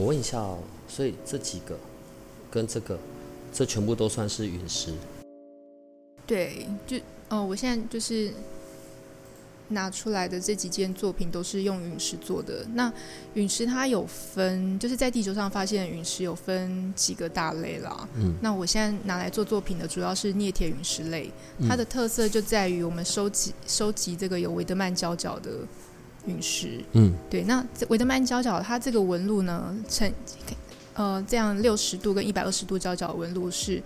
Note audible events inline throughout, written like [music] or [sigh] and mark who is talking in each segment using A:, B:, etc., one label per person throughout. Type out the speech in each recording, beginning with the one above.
A: 我问一下哦，所以这几个跟这个，这全部都算是陨石？
B: 对，就哦，我现在就是拿出来的这几件作品都是用陨石做的。那陨石它有分，就是在地球上发现的陨石有分几个大类啦。嗯，那我现在拿来做作品的主要是镍铁陨石类，它的特色就在于我们收集收集这个有维德曼角角的。陨石，嗯，对，那维德曼角角它这个纹路呢，呈呃这样六十度跟一百二十度角角纹路是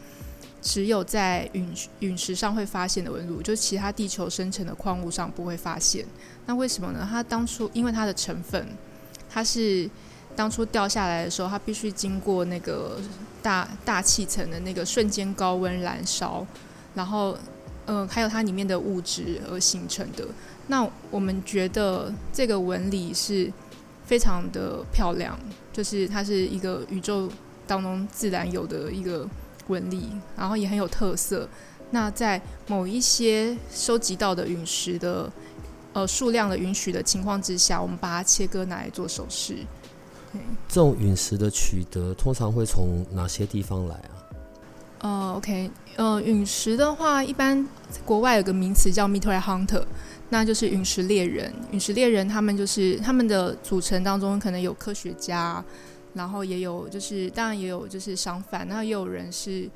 B: 只有在陨陨石上会发现的纹路，就其他地球生成的矿物上不会发现。那为什么呢？它当初因为它的成分，它是当初掉下来的时候，它必须经过那个大大气层的那个瞬间高温燃烧，然后呃还有它里面的物质而形成的。那我们觉得这个纹理是非常的漂亮，就是它是一个宇宙当中自然有的一个纹理，然后也很有特色。那在某一些收集到的陨石的呃数量的允许的情况之下，我们把它切割拿来做首饰。
A: 这种陨石的取得通常会从哪些地方来啊？
B: 呃，OK，呃，陨石的话，一般国外有个名词叫 Meteor Hunter。那就是陨石猎人，陨石猎人他们就是他们的组成当中可能有科学家，然后也有就是当然也有就是商贩，那也有人是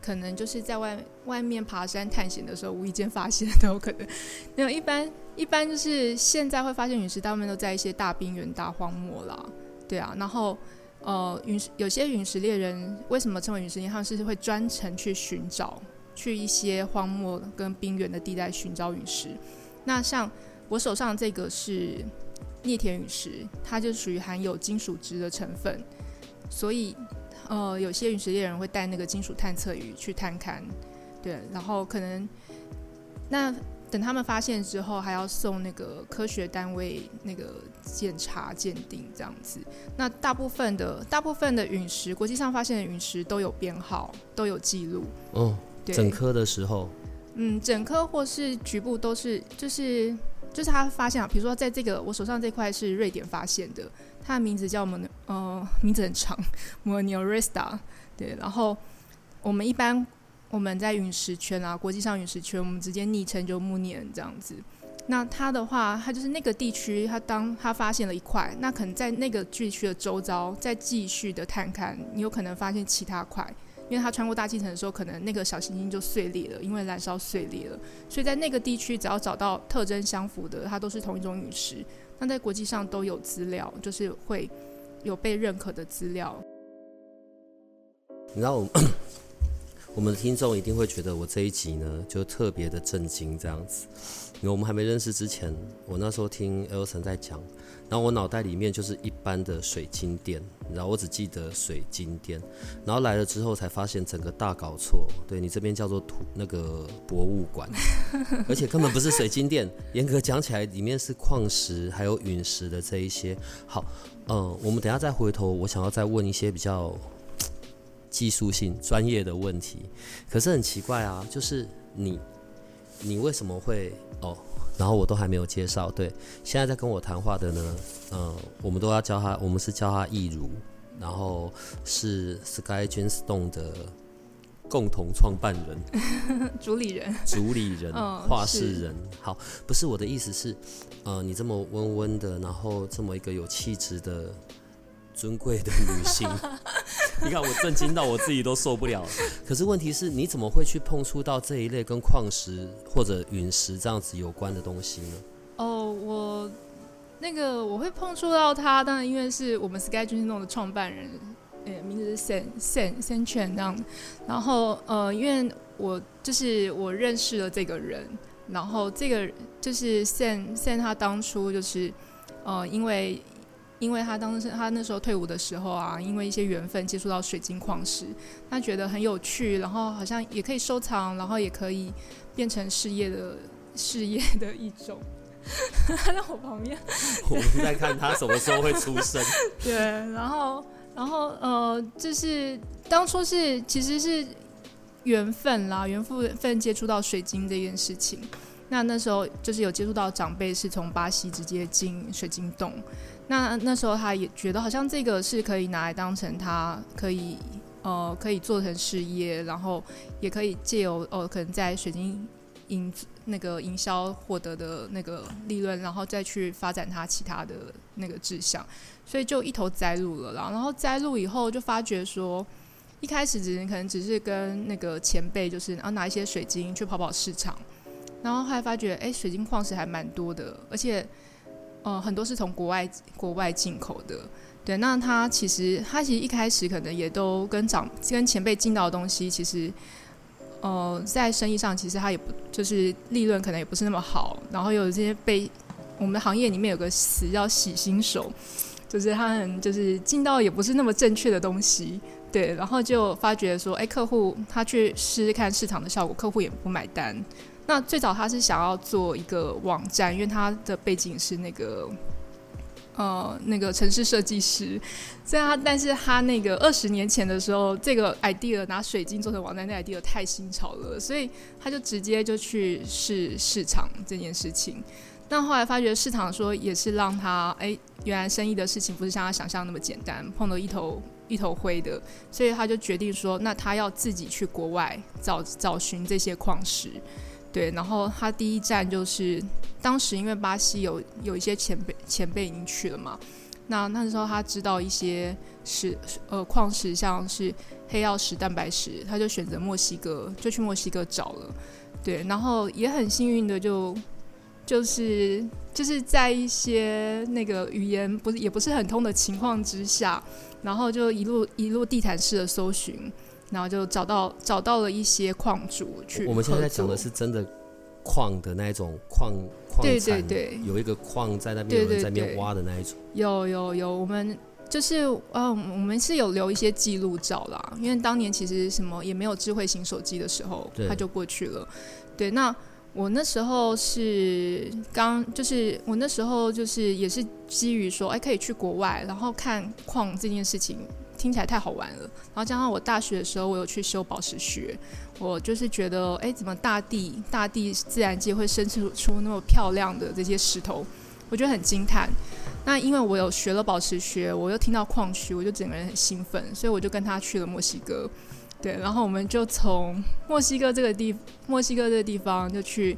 B: 可能就是在外外面爬山探险的时候无意间发现 [laughs] 都有可能。那一般一般就是现在会发现陨石，大部分都在一些大冰原、大荒漠啦，对啊。然后呃，陨石有些陨石猎人为什么称为陨石猎人？他们是会专程去寻找，去一些荒漠跟冰原的地带寻找陨石。那像我手上这个是镍铁陨石，它就属于含有金属质的成分，所以呃，有些陨石猎人会带那个金属探测仪去探勘，对，然后可能那等他们发现之后，还要送那个科学单位那个检查鉴定这样子。那大部分的大部分的陨石，国际上发现的陨石都有编号，都有记录。
A: 哦，整颗的时候。
B: 嗯，整颗或是局部都是，就是就是他发现，比如说在这个我手上这块是瑞典发现的，它的名字叫 Mon，呃，名字很长，[laughs] Monierista。对，然后我们一般我们在陨石圈啊，国际上陨石圈，我们直接昵称就木尼恩这样子。那它的话，它就是那个地区，它当它发现了一块，那可能在那个地区的周遭再继续的探看，你有可能发现其他块。因为它穿过大气层的时候，可能那个小行星就碎裂了，因为燃烧碎裂了。所以在那个地区，只要找到特征相符的，它都是同一种陨石。那在国际上都有资料，就是会有被认可的资料。
A: 你知道，[coughs] 我们的听众一定会觉得我这一集呢，就特别的震惊这样子。因为我们还没认识之前，我那时候听 L 森在讲。然后我脑袋里面就是一般的水晶店，然后我只记得水晶店，然后来了之后才发现整个大搞错。对你这边叫做土那个博物馆，[laughs] 而且根本不是水晶店，严格讲起来里面是矿石还有陨石的这一些。好，嗯，我们等下再回头，我想要再问一些比较技术性专业的问题。可是很奇怪啊，就是你你为什么会哦？然后我都还没有介绍，对，现在在跟我谈话的呢，嗯，我们都要叫他，我们是叫他易如，然后是 Sky Dreamstone 的共同创办人、[laughs]
B: 主理人、
A: 主理人、画事人。好，不是我的意思是，呃，你这么温温的，然后这么一个有气质的。尊贵的女性，你看我震惊到我自己都受不了。可是问题是，你怎么会去碰触到这一类跟矿石或者陨石这样子有关的东西呢？
B: 哦，我那个我会碰触到他，当然因为是我们 Sky Dream 的创办人，呃，名字是 Sen Sen Sen Chen 这样。然后呃，因为我就是我认识了这个人，然后这个。就是 Sen Sen 他当初就是呃，因为因为他当时他那时候退伍的时候啊，因为一些缘分接触到水晶矿石，他觉得很有趣，然后好像也可以收藏，然后也可以变成事业的事业的一种。他 [laughs] 在我旁边，
A: 我们在看他什么时候会出生。
B: 对，然后然后呃，就是当初是其实是缘分啦，缘分接触到水晶这件事情。那那时候就是有接触到长辈是从巴西直接进水晶洞，那那时候他也觉得好像这个是可以拿来当成他可以呃可以做成事业，然后也可以借由哦可能在水晶营那个营销获得的那个利润，然后再去发展他其他的那个志向，所以就一头栽入了然后栽入以后就发觉说，一开始只可能只是跟那个前辈就是然后拿一些水晶去跑跑市场。然后后来发觉，哎，水晶矿石还蛮多的，而且，呃，很多是从国外国外进口的。对，那他其实他其实一开始可能也都跟长跟前辈进到的东西，其实，呃，在生意上其实他也不就是利润可能也不是那么好。然后有这些被我们的行业里面有个词叫“洗新手”，就是他很就是进到也不是那么正确的东西。对，然后就发觉说，哎，客户他去试试看市场的效果，客户也不买单。那最早他是想要做一个网站，因为他的背景是那个，呃，那个城市设计师。所以他，但是他那个二十年前的时候，这个 idea 拿水晶做成网站，那 idea 太新潮了，所以他就直接就去试市场这件事情。但后来发觉市场说也是让他，哎，原来生意的事情不是像他想象那么简单，碰到一头一头灰的，所以他就决定说，那他要自己去国外找找寻这些矿石。对，然后他第一站就是当时因为巴西有有一些前辈前辈已经去了嘛，那那时候他知道一些石呃矿石，像是黑曜石、蛋白石，他就选择墨西哥，就去墨西哥找了。对，然后也很幸运的就就是就是在一些那个语言不是也不是很通的情况之下，然后就一路一路地毯式的搜寻。然后就找到找到了一些矿主去。
A: 我们现在讲的是真的矿的那一种矿矿
B: 对对对，
A: 有一个矿在那边有人在那边挖的那一种。
B: 有有有，我们就是嗯，我们是有留一些记录照啦，因为当年其实什么也没有智慧型手机的时候，他就过去了。对，那我那时候是刚，就是我那时候就是也是基于说，哎，可以去国外，然后看矿这件事情。听起来太好玩了，然后加上我大学的时候，我有去修宝石学，我就是觉得，哎，怎么大地、大地自然界会生出出那么漂亮的这些石头，我觉得很惊叹。那因为我有学了宝石学，我又听到矿区，我就整个人很兴奋，所以我就跟他去了墨西哥。对，然后我们就从墨西哥这个地，墨西哥这个地方就去，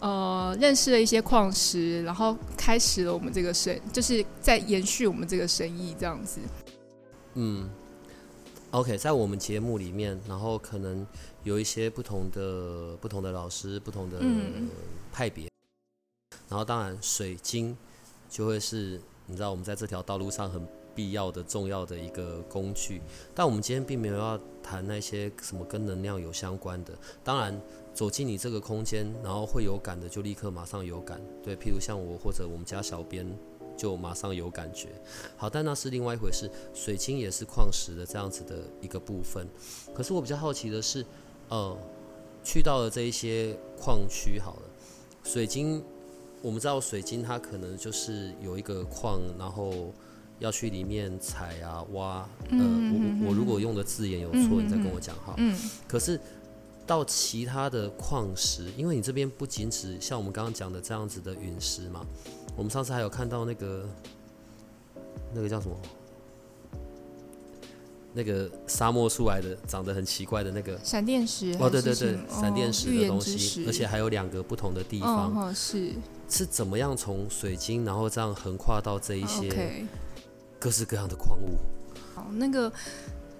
B: 呃，认识了一些矿石，然后开始了我们这个生，就是在延续我们这个生意这样子。
A: 嗯，OK，在我们节目里面，然后可能有一些不同的不同的老师，不同的派别，然后当然水晶就会是你知道我们在这条道路上很必要的重要的一个工具。但我们今天并没有要谈那些什么跟能量有相关的。当然，走进你这个空间，然后会有感的，就立刻马上有感。对，譬如像我或者我们家小编。就马上有感觉，好，但那是另外一回事。水晶也是矿石的这样子的一个部分。可是我比较好奇的是，呃，去到了这一些矿区，好了，水晶，我们知道水晶它可能就是有一个矿，然后要去里面采啊挖。呃，我我如果用的字眼有错，你再跟我讲哈。嗯。可是到其他的矿石，因为你这边不仅只像我们刚刚讲的这样子的陨石嘛。我们上次还有看到那个，那个叫什么？那个沙漠出来的，长得很奇怪的那个
B: 闪电石
A: 哦，对对对，闪电石的东西，而且还有两个不同的地方，哦
B: 是
A: 是怎么样从水晶，然后这样横跨到这一些各式各样的矿物？
B: 好，那个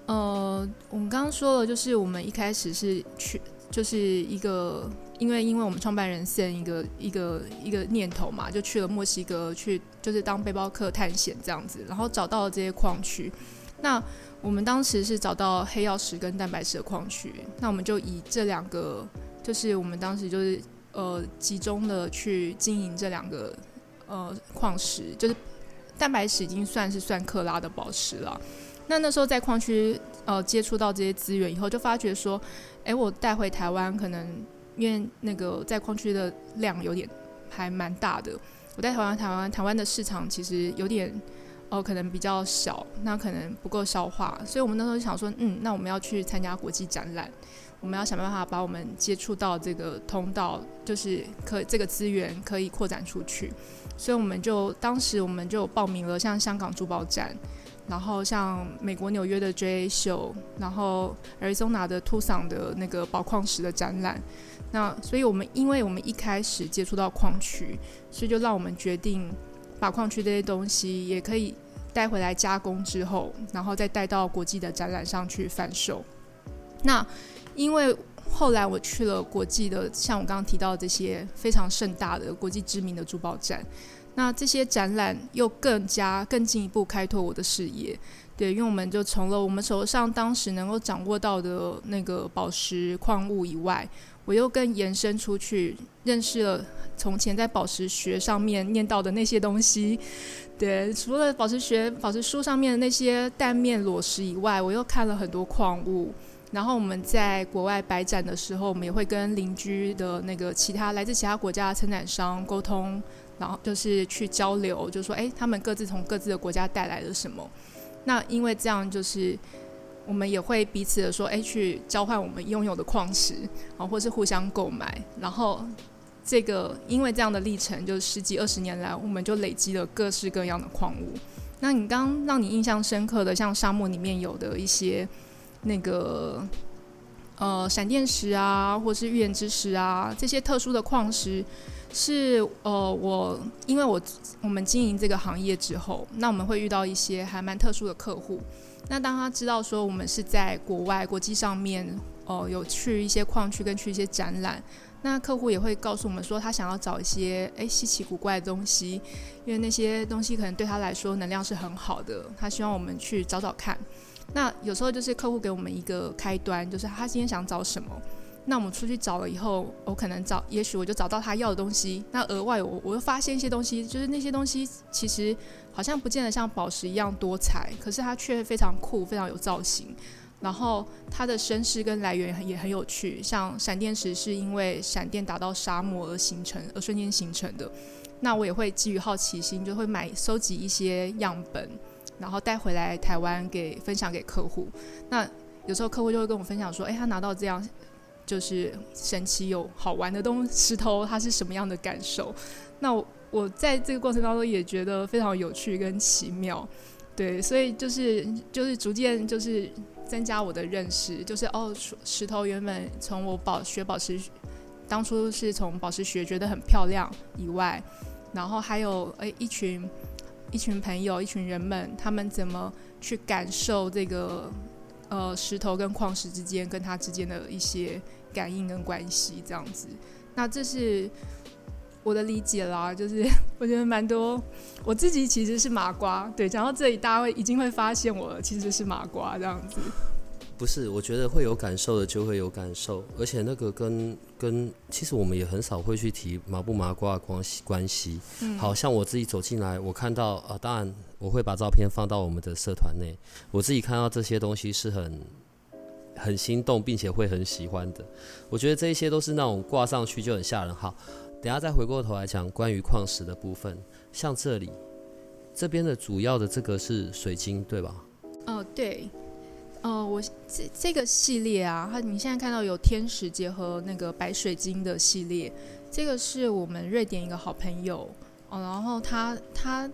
B: 呃，我们刚刚说了，就是我们一开始是去，就是一个。因为，因为我们创办人现一个一个一个念头嘛，就去了墨西哥，去就是当背包客探险这样子，然后找到了这些矿区。那我们当时是找到黑曜石跟蛋白石的矿区，那我们就以这两个，就是我们当时就是呃集中的去经营这两个呃矿石，就是蛋白石已经算是算克拉的宝石了。那那时候在矿区呃接触到这些资源以后，就发觉说，哎，我带回台湾可能因为那个在矿区的量有点还蛮大的，我在台湾台湾台湾的市场其实有点。哦，可能比较小，那可能不够消化，所以我们那时候就想说，嗯，那我们要去参加国际展览，我们要想办法把我们接触到这个通道，就是可这个资源可以扩展出去，所以我们就当时我们就报名了，像香港珠宝展，然后像美国纽约的 J A 秀，然后 Arizona 的 Tucson 的那个宝矿石的展览，那所以我们因为我们一开始接触到矿区，所以就让我们决定。把矿区这些东西也可以带回来加工之后，然后再带到国际的展览上去贩售。那因为后来我去了国际的，像我刚刚提到这些非常盛大的国际知名的珠宝展，那这些展览又更加更进一步开拓我的视野。对，因为我们就从了我们手上当时能够掌握到的那个宝石矿物以外。我又更延伸出去，认识了从前在宝石学上面念到的那些东西。对，除了宝石学、宝石书上面的那些蛋面裸石以外，我又看了很多矿物。然后我们在国外摆展的时候，我们也会跟邻居的那个其他来自其他国家的参展商沟通，然后就是去交流，就说哎，他们各自从各自的国家带来了什么。那因为这样就是。我们也会彼此的说，哎，去交换我们拥有的矿石，啊，或是互相购买。然后，这个因为这样的历程，就十几二十年来，我们就累积了各式各样的矿物。那你刚让你印象深刻的，像沙漠里面有的一些那个呃闪电石啊，或是预言之石啊，这些特殊的矿石，是呃我因为我我们经营这个行业之后，那我们会遇到一些还蛮特殊的客户。那当他知道说我们是在国外国际上面，哦，有去一些矿区跟去一些展览，那客户也会告诉我们说他想要找一些诶稀奇古怪的东西，因为那些东西可能对他来说能量是很好的，他希望我们去找找看。那有时候就是客户给我们一个开端，就是他今天想找什么。那我们出去找了以后，我可能找，也许我就找到他要的东西。那额外我我又发现一些东西，就是那些东西其实好像不见得像宝石一样多彩，可是它却非常酷，非常有造型。然后它的身世跟来源也很有趣，像闪电石是因为闪电打到沙漠而形成，而瞬间形成的。那我也会基于好奇心，就会买收集一些样本，然后带回来台湾给分享给客户。那有时候客户就会跟我分享说，哎，他拿到这样。就是神奇有好玩的东石头，它是什么样的感受？那我我在这个过程当中也觉得非常有趣跟奇妙，对，所以就是就是逐渐就是增加我的认识，就是哦，石头原本从我宝学宝石，当初是从宝石学觉得很漂亮以外，然后还有诶一群一群朋友一群人们，他们怎么去感受这个呃石头跟矿石之间跟它之间的一些。感应跟关系这样子，那这是我的理解啦。[laughs] 就是我觉得蛮多，我自己其实是麻瓜。对，讲到这里，大家会已经会发现我其实是麻瓜这样子。
A: 不是，我觉得会有感受的就会有感受，而且那个跟跟其实我们也很少会去提麻不麻瓜的关系关系。嗯，好像我自己走进来，我看到啊，当然我会把照片放到我们的社团内。我自己看到这些东西是很。很心动，并且会很喜欢的。我觉得这一些都是那种挂上去就很吓人。好，等下再回过头来讲关于矿石的部分。像这里这边的主要的这个是水晶，对吧？
B: 哦，对。哦，我这这个系列啊，它你现在看到有天使结合那个白水晶的系列，这个是我们瑞典一个好朋友哦，然后他他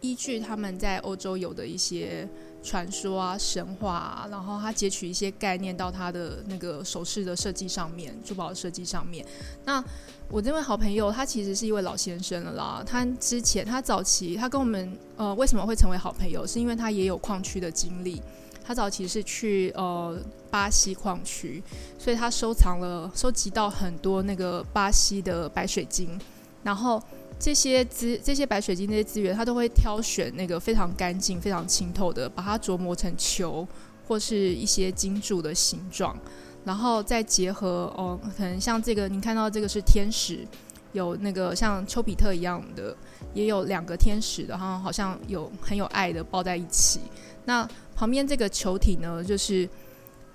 B: 依据他们在欧洲有的一些。传说啊，神话啊，然后他截取一些概念到他的那个首饰的设计上面，珠宝的设计上面。那我这位好朋友，他其实是一位老先生了啦。他之前他早期他跟我们呃为什么会成为好朋友，是因为他也有矿区的经历。他早期是去呃巴西矿区，所以他收藏了收集到很多那个巴西的白水晶，然后。这些资这些白水晶这些资源，它都会挑选那个非常干净、非常清透的，把它琢磨成球或是一些金柱的形状，然后再结合哦，可能像这个你看到这个是天使，有那个像丘比特一样的，也有两个天使的，然后好像有很有爱的抱在一起。那旁边这个球体呢，就是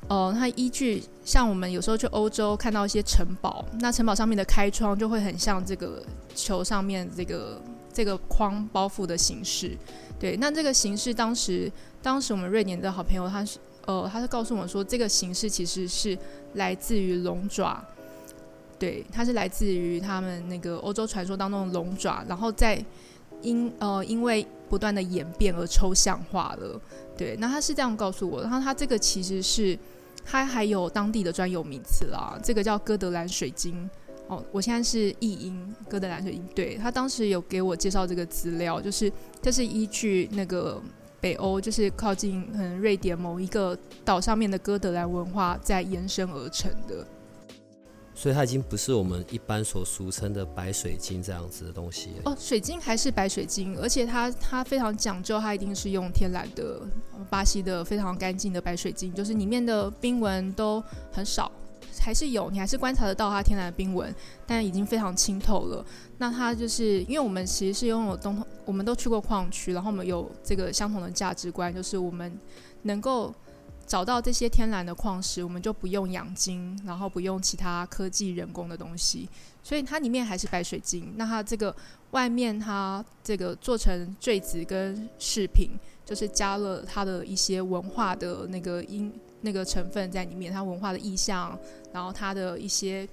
B: 呃，它依据像我们有时候去欧洲看到一些城堡，那城堡上面的开窗就会很像这个球上面这个这个框包覆的形式。对，那这个形式当时当时我们瑞典的好朋友他是。呃，他是告诉我们说，这个形式其实是来自于龙爪，对，它是来自于他们那个欧洲传说当中的龙爪，然后在因呃因为不断的演变而抽象化了，对，那他是这样告诉我，然后他这个其实是它还有当地的专有名词啦，这个叫哥德兰水晶，哦，我现在是译音哥德兰水晶，对他当时有给我介绍这个资料，就是这是依据那个。北欧就是靠近嗯瑞典某一个岛上面的哥德兰文化在延伸而成的，
A: 所以它已经不是我们一般所俗称的白水晶这样子的东西
B: 哦。水晶还是白水晶，而且它它非常讲究，它一定是用天然的巴西的非常干净的白水晶，就是里面的冰纹都很少。还是有，你还是观察得到它天然的冰纹，但已经非常清透了。那它就是因为我们其实是拥有东，我们都去过矿区，然后我们有这个相同的价值观，就是我们能够找到这些天然的矿石，我们就不用养金，然后不用其他科技人工的东西，所以它里面还是白水晶。那它这个外面它这个做成坠子跟饰品，就是加了它的一些文化的那个因。那个成分在里面，它文化的意象，然后它的一些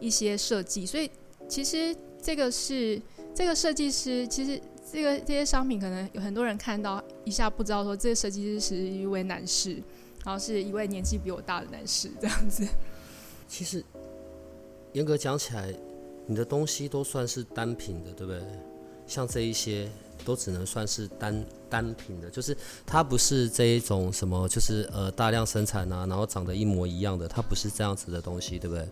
B: 一些设计，所以其实这个是这个设计师，其实这个这些商品可能有很多人看到一下不知道说这个设计师是一位男士，然后是一位年纪比我大的男士这样子。
A: 其实严格讲起来，你的东西都算是单品的，对不对？像这一些。都只能算是单单品的，就是它不是这一种什么，就是呃大量生产啊，然后长得一模一样的，它不是这样子的东西，对不对？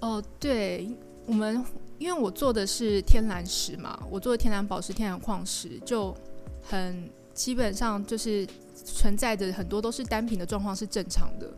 B: 哦，对，我们因为我做的是天然石嘛，我做的天然宝石、天然矿石，就很基本上就是存在着很多都是单品的状况是正常的，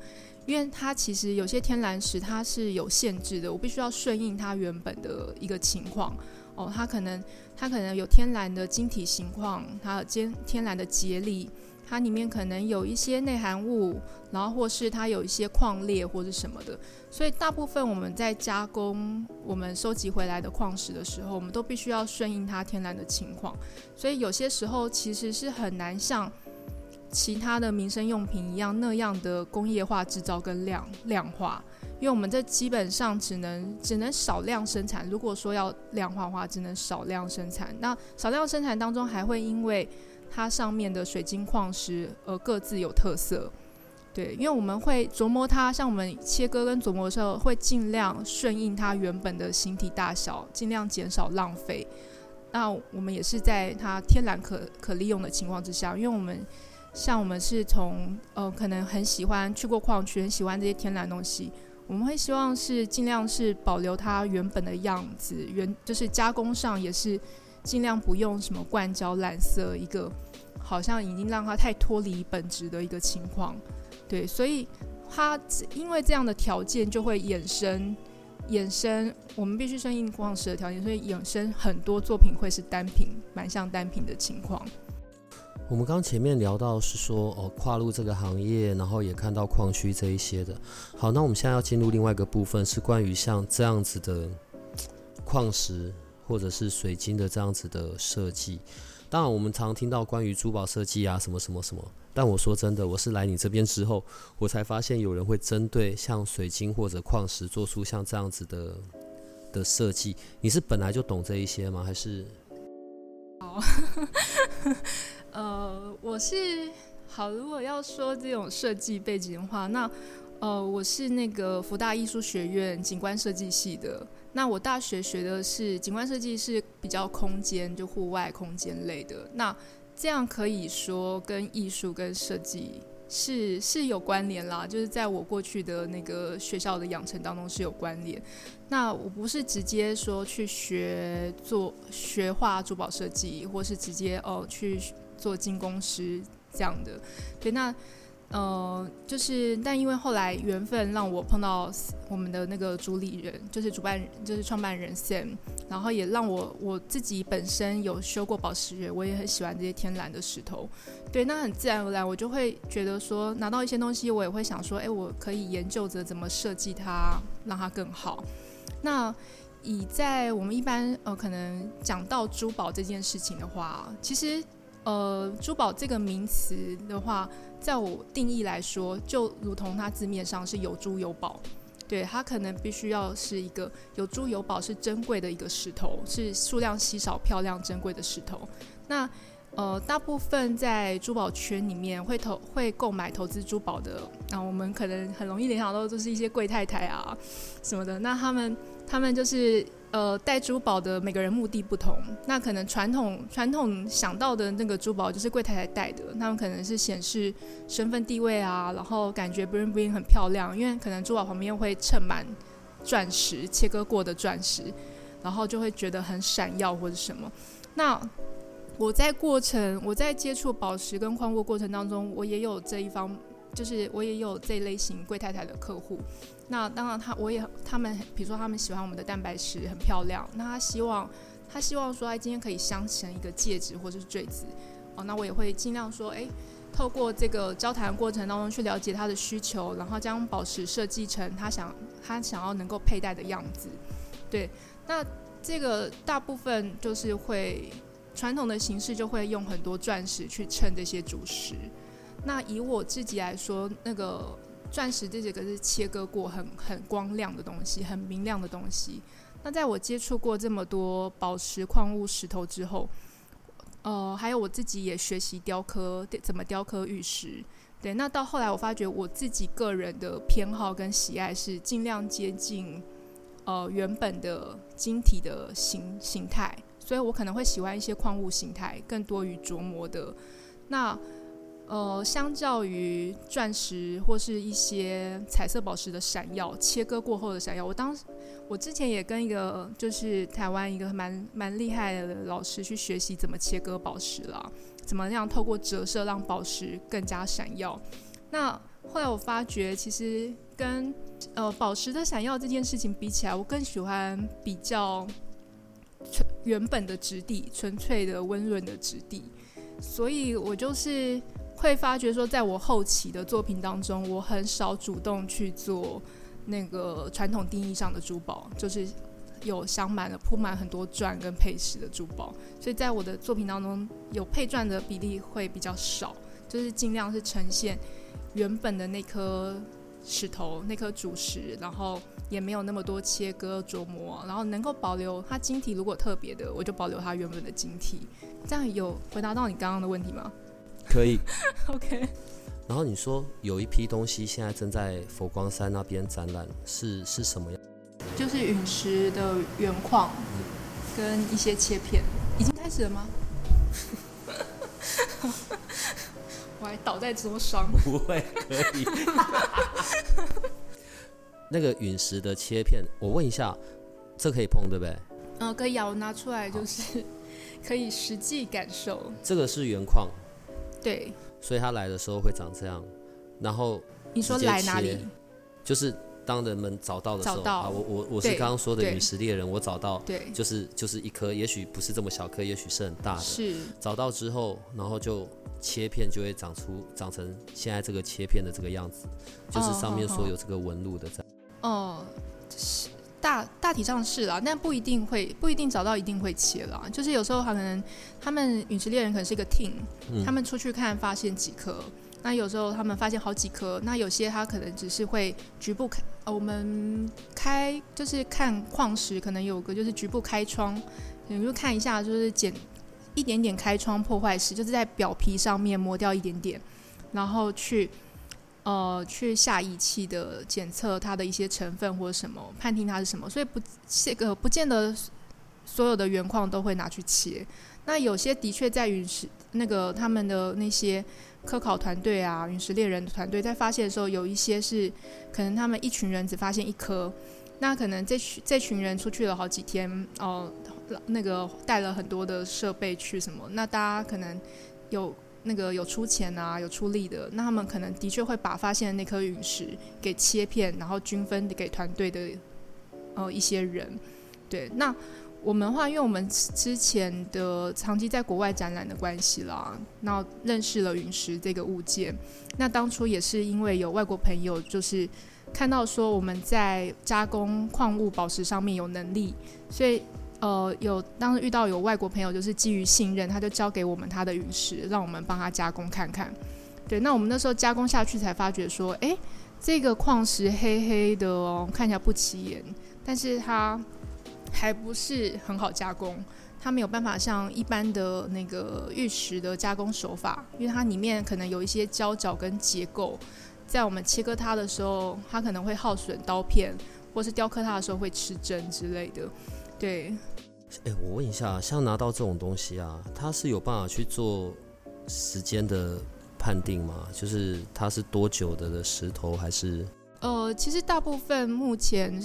B: 因为它其实有些天然石它是有限制的，我必须要顺应它原本的一个情况。哦，它可能它可能有天然的晶体形况，它有天天然的节理，它里面可能有一些内含物，然后或是它有一些矿裂或者什么的，所以大部分我们在加工我们收集回来的矿石的时候，我们都必须要顺应它天然的情况，所以有些时候其实是很难像其他的民生用品一样那样的工业化制造跟量量化。因为我们这基本上只能只能少量生产，如果说要量化的话，只能少量生产。那少量生产当中还会因为它上面的水晶矿石而各自有特色，对，因为我们会琢磨它，像我们切割跟琢磨的时候，会尽量顺应它原本的形体大小，尽量减少浪费。那我们也是在它天然可可利用的情况之下，因为我们像我们是从呃可能很喜欢去过矿区，很喜欢这些天然东西。我们会希望是尽量是保留它原本的样子，原就是加工上也是尽量不用什么灌胶染色，一个好像已经让它太脱离本质的一个情况。对，所以它因为这样的条件就会衍生衍生，我们必须顺应矿石的条件，所以衍生很多作品会是单品，蛮像单品的情况。
A: 我们刚前面聊到是说哦，跨入这个行业，然后也看到矿区这一些的。好，那我们现在要进入另外一个部分，是关于像这样子的矿石或者是水晶的这样子的设计。当然，我们常听到关于珠宝设计啊，什么什么什么。但我说真的，我是来你这边之后，我才发现有人会针对像水晶或者矿石做出像这样子的的设计。你是本来就懂这一些吗？还是？
B: 好。[laughs] 呃，我是好。如果要说这种设计背景的话，那呃，我是那个福大艺术学院景观设计系的。那我大学学的是景观设计，是比较空间，就户外空间类的。那这样可以说跟艺术跟设计是是有关联啦。就是在我过去的那个学校的养成当中是有关联。那我不是直接说去学做学画珠宝设计，或是直接哦去。做精工师这样的，对，那呃，就是但因为后来缘分让我碰到我们的那个主理人，就是主办，就是创办人 Sam，然后也让我我自己本身有修过宝石月，我也很喜欢这些天然的石头。对，那很自然而然，我就会觉得说，拿到一些东西，我也会想说，哎，我可以研究着怎么设计它，让它更好。那以在我们一般呃，可能讲到珠宝这件事情的话，其实呃，珠宝这个名词的话，在我定义来说，就如同它字面上是有珠有宝，对，它可能必须要是一个有珠有宝，是珍贵的一个石头，是数量稀少、漂亮、珍贵的石头。那呃，大部分在珠宝圈里面会投会购买投资珠宝的，那我们可能很容易联想到都是一些贵太太啊什么的。那他们他们就是呃戴珠宝的每个人目的不同。那可能传统传统想到的那个珠宝就是贵太太戴的，他们可能是显示身份地位啊，然后感觉 bling bling 很漂亮，因为可能珠宝旁边会衬满钻石切割过的钻石，然后就会觉得很闪耀或者什么。那我在过程，我在接触宝石跟矿物过程当中，我也有这一方，就是我也有这类型贵太太的客户。那当然，他我也他们，比如说他们喜欢我们的蛋白石很漂亮，那他希望他希望说，哎，今天可以镶成一个戒指或者是坠子，哦，那我也会尽量说，哎，透过这个交谈过程当中去了解他的需求，然后将宝石设计成他想他想要能够佩戴的样子。对，那这个大部分就是会。传统的形式就会用很多钻石去衬这些主石。那以我自己来说，那个钻石这几个是切割过很很光亮的东西，很明亮的东西。那在我接触过这么多宝石矿物石头之后，呃，还有我自己也学习雕刻，怎么雕刻玉石。对，那到后来我发觉我自己个人的偏好跟喜爱是尽量接近呃原本的晶体的形形态。所以我可能会喜欢一些矿物形态，更多于琢磨的。那呃，相较于钻石或是一些彩色宝石的闪耀，切割过后的闪耀，我当时我之前也跟一个就是台湾一个蛮蛮厉害的老师去学习怎么切割宝石啦，怎么样透过折射让宝石更加闪耀。那后来我发觉，其实跟呃宝石的闪耀这件事情比起来，我更喜欢比较。纯原本的质地，纯粹的温润的质地，所以我就是会发觉说，在我后期的作品当中，我很少主动去做那个传统定义上的珠宝，就是有镶满了、铺满很多钻跟配饰的珠宝。所以在我的作品当中，有配钻的比例会比较少，就是尽量是呈现原本的那颗石头、那颗主石，然后。也没有那么多切割琢磨，然后能够保留它晶体，如果特别的，我就保留它原本的晶体。这样有回答到你刚刚的问题吗？
A: 可以。[laughs]
B: OK。
A: 然后你说有一批东西现在正在佛光山那边展览，是是什么样？
B: 就是陨石的原矿跟一些切片，已经开始了吗？[laughs] 我还倒在桌上。
A: 不会，可以。[laughs] 那个陨石的切片，我问一下，这可以碰对不对？
B: 嗯，可以啊，我拿出来就是可以实际感受。
A: 这个是原矿，
B: 对，
A: 所以他来的时候会长这样。然后
B: 你说来哪里？
A: 就是当人们找到的时候
B: 啊，
A: 我我我是刚刚说的陨石猎人，我找到，
B: 对，
A: 就是就是一颗，也许不是这么小颗，也许是很大的。
B: 是
A: 找到之后，然后就切片，就会长出长成现在这个切片的这个样子，就是上面所有这个纹路的这样。
B: 哦，是大大体上是啦，但不一定会不一定找到一定会切啦。就是有时候他可能他们陨石猎人可能是一个 team，他们出去看发现几颗，那有时候他们发现好几颗，那有些他可能只是会局部开，我们开就是看矿石，可能有个就是局部开窗，你就看一下就是剪一点点开窗破坏石，就是在表皮上面磨掉一点点，然后去。呃，去下仪器的检测它的一些成分或者什么，判定它是什么，所以不这个不见得所有的原矿都会拿去切。那有些的确在陨石那个他们的那些科考团队啊，陨石猎人的团队在发现的时候，有一些是可能他们一群人只发现一颗，那可能这群这群人出去了好几天，哦，那个带了很多的设备去什么，那大家可能有。那个有出钱啊，有出力的，那他们可能的确会把发现的那颗陨石给切片，然后均分给团队的呃一些人。对，那我们话，因为我们之前的长期在国外展览的关系啦，那认识了陨石这个物件。那当初也是因为有外国朋友，就是看到说我们在加工矿物宝石上面有能力，所以。呃，有当时遇到有外国朋友，就是基于信任，他就交给我们他的陨石，让我们帮他加工看看。对，那我们那时候加工下去，才发觉说，哎，这个矿石黑黑的哦，看起来不起眼，但是它还不是很好加工，它没有办法像一般的那个玉石的加工手法，因为它里面可能有一些胶角跟结构，在我们切割它的时候，它可能会耗损刀片，或是雕刻它的时候会吃针之类的。对，
A: 哎，我问一下，像拿到这种东西啊，它是有办法去做时间的判定吗？就是它是多久的的石头，还是？
B: 呃，其实大部分目前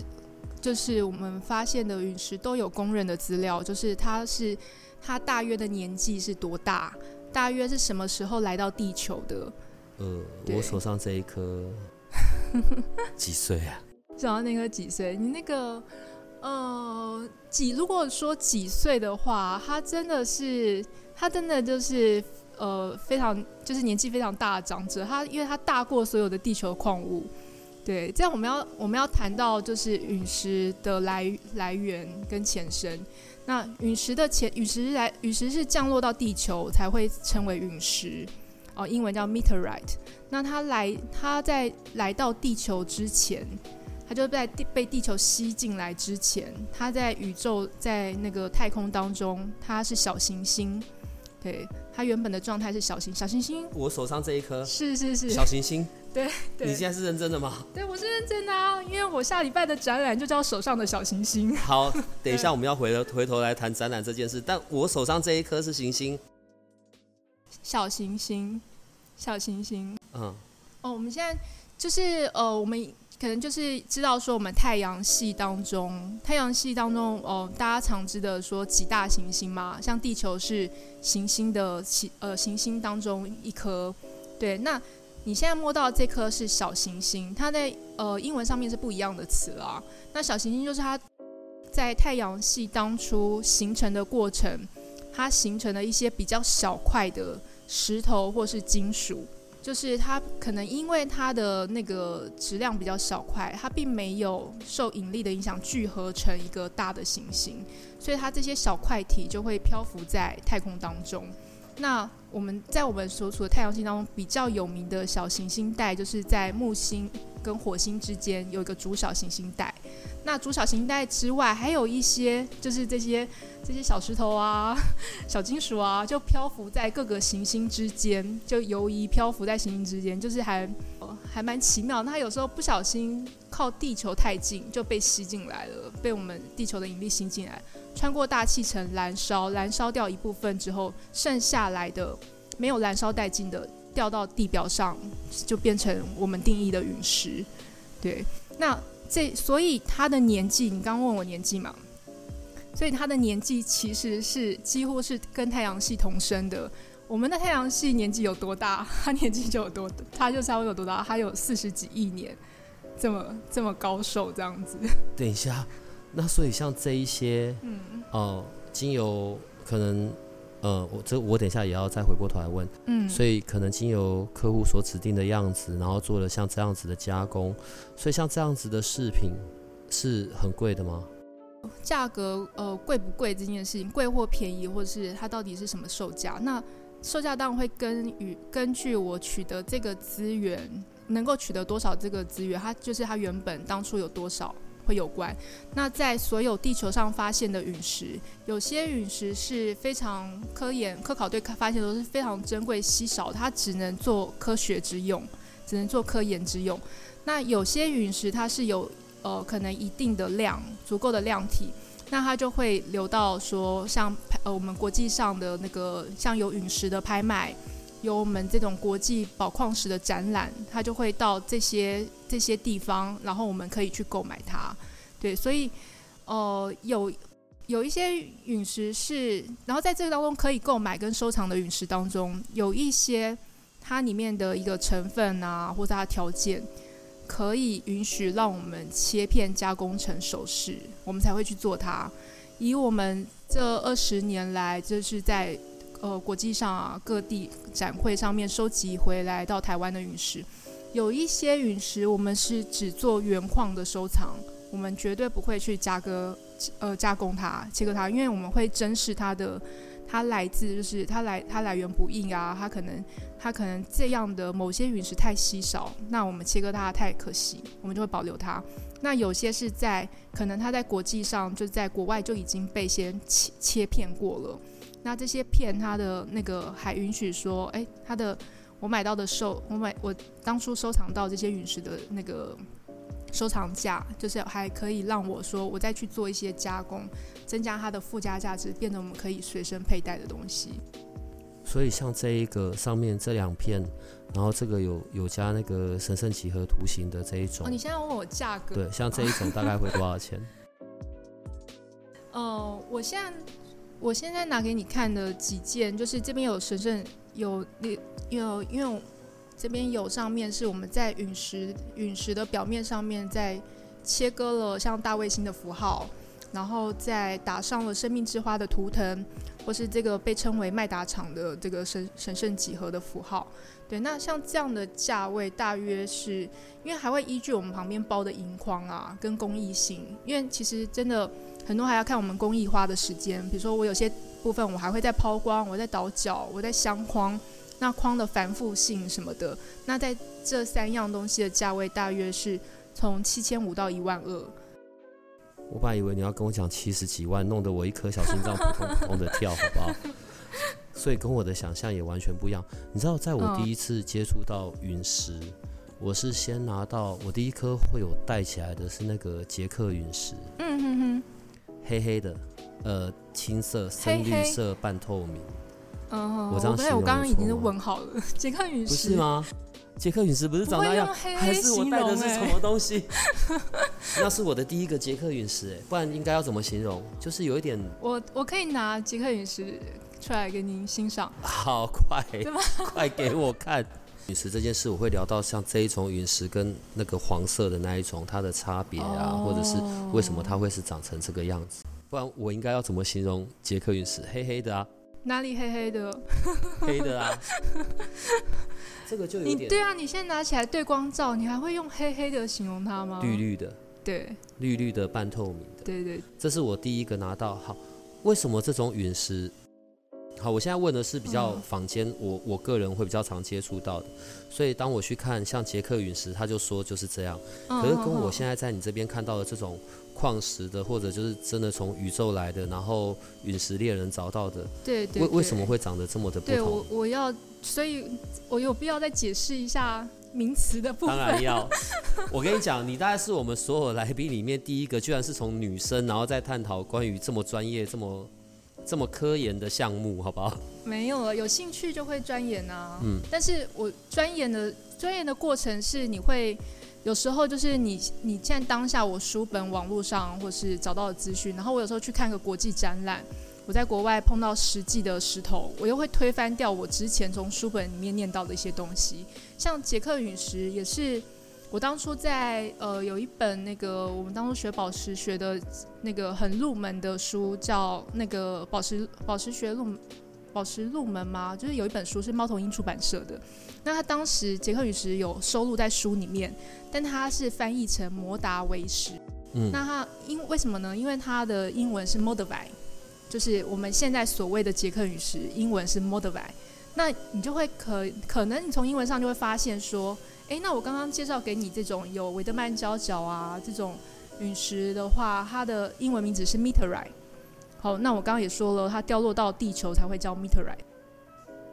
B: 就是我们发现的陨石都有公认的资料，就是它是它大约的年纪是多大，大约是什么时候来到地球的？
A: 呃，我手上这一颗 [laughs] 几岁啊？
B: 手上那颗几岁？你那个？呃，几如果说几岁的话，他真的是，他真的就是呃非常就是年纪非常大的长者，他因为他大过所有的地球矿物，对，这样我们要我们要谈到就是陨石的来来源跟前身，那陨石的前陨石来陨石是降落到地球才会称为陨石，哦，英文叫 meteorite，那它来它在来到地球之前。它就在地被地球吸进来之前，它在宇宙在那个太空当中，它是小行星。对，它原本的状态是小行小行星。
A: 我手上这一颗
B: 是是是
A: 小行星。[laughs]
B: 对，对你
A: 现在是认真的吗？
B: 对，我是认真的啊，因为我下礼拜的展览就叫手上的小行星。
A: 好，[laughs] 等一下我们要回了回头来谈展览这件事，但我手上这一颗是行星。
B: 小行星，小行星。嗯。哦，我们现在就是呃，我们。可能就是知道说，我们太阳系当中，太阳系当中，哦，大家常知的说几大行星嘛，像地球是行星的其呃行星当中一颗，对。那你现在摸到这颗是小行星，它在呃英文上面是不一样的词啦。那小行星就是它在太阳系当初形成的过程，它形成了一些比较小块的石头或是金属。就是它可能因为它的那个质量比较小块，它并没有受引力的影响聚合成一个大的行星，所以它这些小块体就会漂浮在太空当中。那我们在我们所处的太阳系当中比较有名的小行星带，就是在木星跟火星之间有一个主小行星带。那主小行星带之外，还有一些就是这些这些小石头啊、[laughs] 小金属啊，就漂浮在各个行星之间，就游移漂浮在行星之间，就是还还蛮奇妙。那它有时候不小心靠地球太近，就被吸进来了，被我们地球的引力吸进来，穿过大气层燃烧，燃烧掉一部分之后，剩下来的没有燃烧殆尽的，掉到地表上，就变成我们定义的陨石。对，那。这所以他的年纪，你刚问我年纪嘛？所以他的年纪其实是几乎是跟太阳系同生的。我们的太阳系年纪有多大，他年纪就有多，他就稍微有多大，他有四十几亿年，这么这么高寿这样子。[laughs]
A: 等一下，那所以像这一些，嗯，哦，经由可能。呃，我这我等一下也要再回过头来问，嗯，所以可能经由客户所指定的样子，然后做了像这样子的加工，所以像这样子的饰品是很贵的吗？
B: 价格呃贵不贵这件事情，贵或便宜，或者是它到底是什么售价？那售价当然会根与根据我取得这个资源，能够取得多少这个资源，它就是它原本当初有多少。会有关。那在所有地球上发现的陨石，有些陨石是非常科研科考队发现都是非常珍贵稀少，它只能做科学之用，只能做科研之用。那有些陨石它是有呃可能一定的量，足够的量体，那它就会流到说像呃我们国际上的那个像有陨石的拍卖。有我们这种国际宝矿石的展览，它就会到这些这些地方，然后我们可以去购买它。对，所以，呃，有有一些陨石是，然后在这个当中可以购买跟收藏的陨石当中，有一些它里面的一个成分啊，或者它的条件，可以允许让我们切片加工成首饰，我们才会去做它。以我们这二十年来，就是在呃国际上啊各地展会上面收集回来到台湾的陨石，有一些陨石我们是只做原矿的收藏，我们绝对不会去加割呃加工它切割它，因为我们会珍视它的。它来自就是它来它来源不易啊，它可能它可能这样的某些陨石太稀少，那我们切割它太可惜，我们就会保留它。那有些是在可能它在国际上就在国外就已经被先切切片过了，那这些片它的那个还允许说，哎，它的我买到的收我买我当初收藏到这些陨石的那个。收藏价就是还可以让我说，我再去做一些加工，增加它的附加价值，变成我们可以随身佩戴的东西。
A: 所以像这一个上面这两片，然后这个有有加那个神圣几何图形的这一种，
B: 你现在问我价格？
A: 对，像这一种大概会多少钱？[laughs]
B: 呃，我现在我现在拿给你看的几件，就是这边有神圣有有因为。这边有上面是我们在陨石陨石的表面上面在切割了像大卫星的符号，然后再打上了生命之花的图腾，或是这个被称为麦达场的这个神神圣几何的符号。对，那像这样的价位大约是因为还会依据我们旁边包的银框啊跟工艺性，因为其实真的很多还要看我们工艺花的时间。比如说我有些部分我还会在抛光，我在倒角，我在镶框。那框的繁复性什么的，那在这三样东西的价位大约是从七千五到一万二。
A: 我本来以为你要跟我讲七十几万，弄得我一颗小心脏扑通扑通的跳，好不好？[laughs] 所以跟我的想象也完全不一样。你知道，在我第一次接触到陨石，我是先拿到我第一颗会有带起来的是那个捷克陨石，嗯哼哼，黑黑的，呃，青色、深绿色、半透明。
B: 嗯，我刚才我刚刚已经是问好了，[laughs] 杰克陨石
A: 不是吗？杰克陨石不是长那样，还是我带的是什么东西？[laughs] 那是我的第一个杰克陨石，哎，不然应该要怎么形容？就是有一点，
B: 我我可以拿杰克陨石出来给您欣赏。
A: 好快，[laughs] 快给我看陨石这件事，我会聊到像这一种陨石跟那个黄色的那一种它的差别啊，或者是为什么它会是长成这个样子？不然我应该要怎么形容捷克陨石？黑黑的啊。
B: 哪里黑黑的？[laughs]
A: 黑的啊，这个就有点。
B: 对啊，你现在拿起来对光照，你还会用黑黑的形容它吗？
A: 绿绿的，
B: 对，
A: 绿绿的半透明的，
B: 对对。
A: 这是我第一个拿到。好，为什么这种陨石？好，我现在问的是比较坊间，我我个人会比较常接触到的。所以当我去看像杰克陨石，他就说就是这样。可是跟我现在在你这边看到的这种。矿石的，或者就是真的从宇宙来的，然后陨石猎人找到的，
B: 对对，
A: 为为什么会长得这么的不同？
B: 对我我要，所以我有必要再解释一下名词的部分。
A: 当然要，[laughs] 我跟你讲，你大概是我们所有来宾里面第一个，居然是从女生，然后再探讨关于这么专业、这么这么科研的项目，好不好？
B: 没有了，有兴趣就会钻研啊。嗯，但是我钻研的钻研的过程是你会。有时候就是你，你现在当下我书本网络上或是找到的资讯，然后我有时候去看个国际展览，我在国外碰到实际的石头，我又会推翻掉我之前从书本里面念到的一些东西。像捷克陨石也是，我当初在呃有一本那个我们当初学宝石学的那个很入门的书，叫那个宝石宝石学入宝石入门吗？就是有一本书是猫头鹰出版社的。那他当时杰克陨石有收录在书里面，但他是翻译成摩达维石。嗯，那他因为什么呢？因为他的英文是 m o d a v i 就是我们现在所谓的杰克陨石，英文是 m o d a v i 那你就会可可能你从英文上就会发现说，哎，那我刚刚介绍给你这种有维德曼胶角啊这种陨石的话，它的英文名字是 meteorite。好，那我刚刚也说了，它掉落到地球才会叫 meteorite。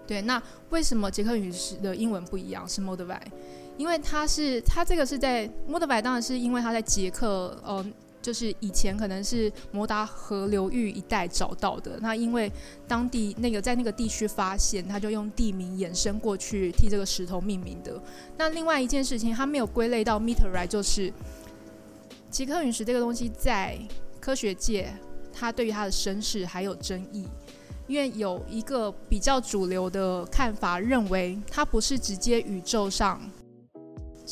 B: 对，那为什么捷克陨石的英文不一样是 m o d v i 因为它是它这个是在 m o d v i 当然是因为它在捷克，嗯，就是以前可能是摩达河流域一带找到的。那因为当地那个在那个地区发现，他就用地名衍生过去替这个石头命名的。那另外一件事情，它没有归类到 meteorite，就是捷克陨石这个东西在科学界。他对于他的身世还有争议，因为有一个比较主流的看法认为，它不是直接宇宙上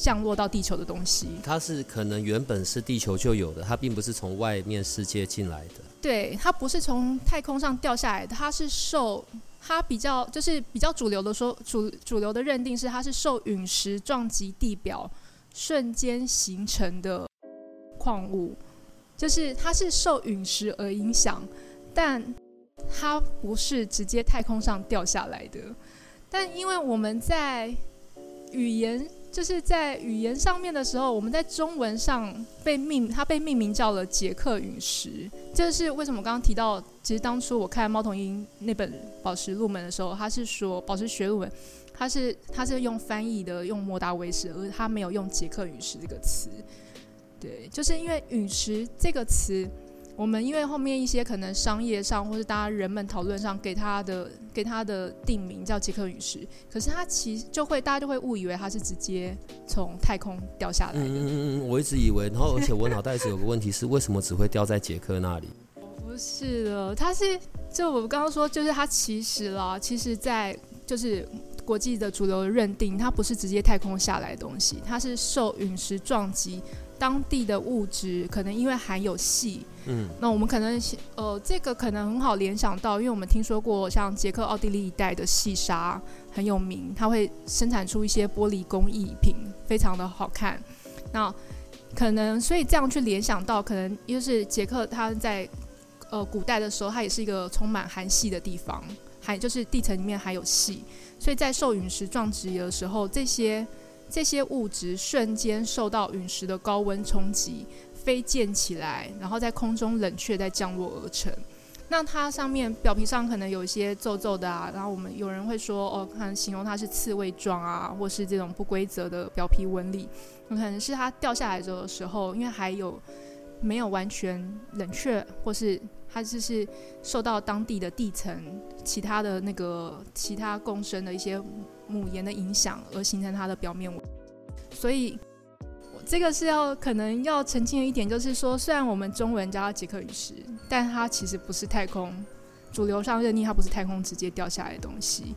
B: 降落到地球的东西，
A: 它是可能原本是地球就有的，它并不是从外面世界进来的。
B: 对，它不是从太空上掉下来的，它是受它比较就是比较主流的说主主流的认定是它是受陨石撞击地表瞬间形成的矿物，就是它是受陨石而影响，但它不是直接太空上掉下来的。但因为我们在语言就是在语言上面的时候，我们在中文上被命，它被命名叫了捷克陨石。这是为什么？我刚刚提到，其实当初我看猫头鹰那本《宝石入门》的时候，他是说《宝石学入门》，他是他是用翻译的，用莫达维石，而他没有用捷克陨石这个词。对，就是因为陨石这个词。我们因为后面一些可能商业上或是大家人们讨论上给它的给它的定名叫杰克陨石，可是它其实就会大家就会误以为它是直接从太空掉下来的。嗯
A: 嗯嗯，我一直以为，然后而且我脑袋一直有个问题是，为什么只会掉在杰克那里？
B: 不是的，它是就我刚刚说，就是它其实啦，其实在就是国际的主流认定，它不是直接太空下来的东西，它是受陨石撞击。当地的物质可能因为含有硒，嗯，那我们可能呃，这个可能很好联想到，因为我们听说过像捷克、奥地利一带的细沙很有名，它会生产出一些玻璃工艺品，非常的好看。那可能所以这样去联想到，可能就是捷克它在呃古代的时候，它也是一个充满含硒的地方，含就是地层里面含有硒，所以在受陨石撞击的时候，这些。这些物质瞬间受到陨石的高温冲击，飞溅起来，然后在空中冷却，再降落而成。那它上面表皮上可能有一些皱皱的啊，然后我们有人会说，哦，看形容它是刺猬状啊，或是这种不规则的表皮纹理，可能是它掉下来的时候，因为还有没有完全冷却，或是它就是受到当地的地层、其他的那个其他共生的一些。母岩的影响而形成它的表面纹，所以这个是要可能要澄清的一点，就是说，虽然我们中文叫它捷克陨石，但它其实不是太空主流上认定它不是太空直接掉下来的东西。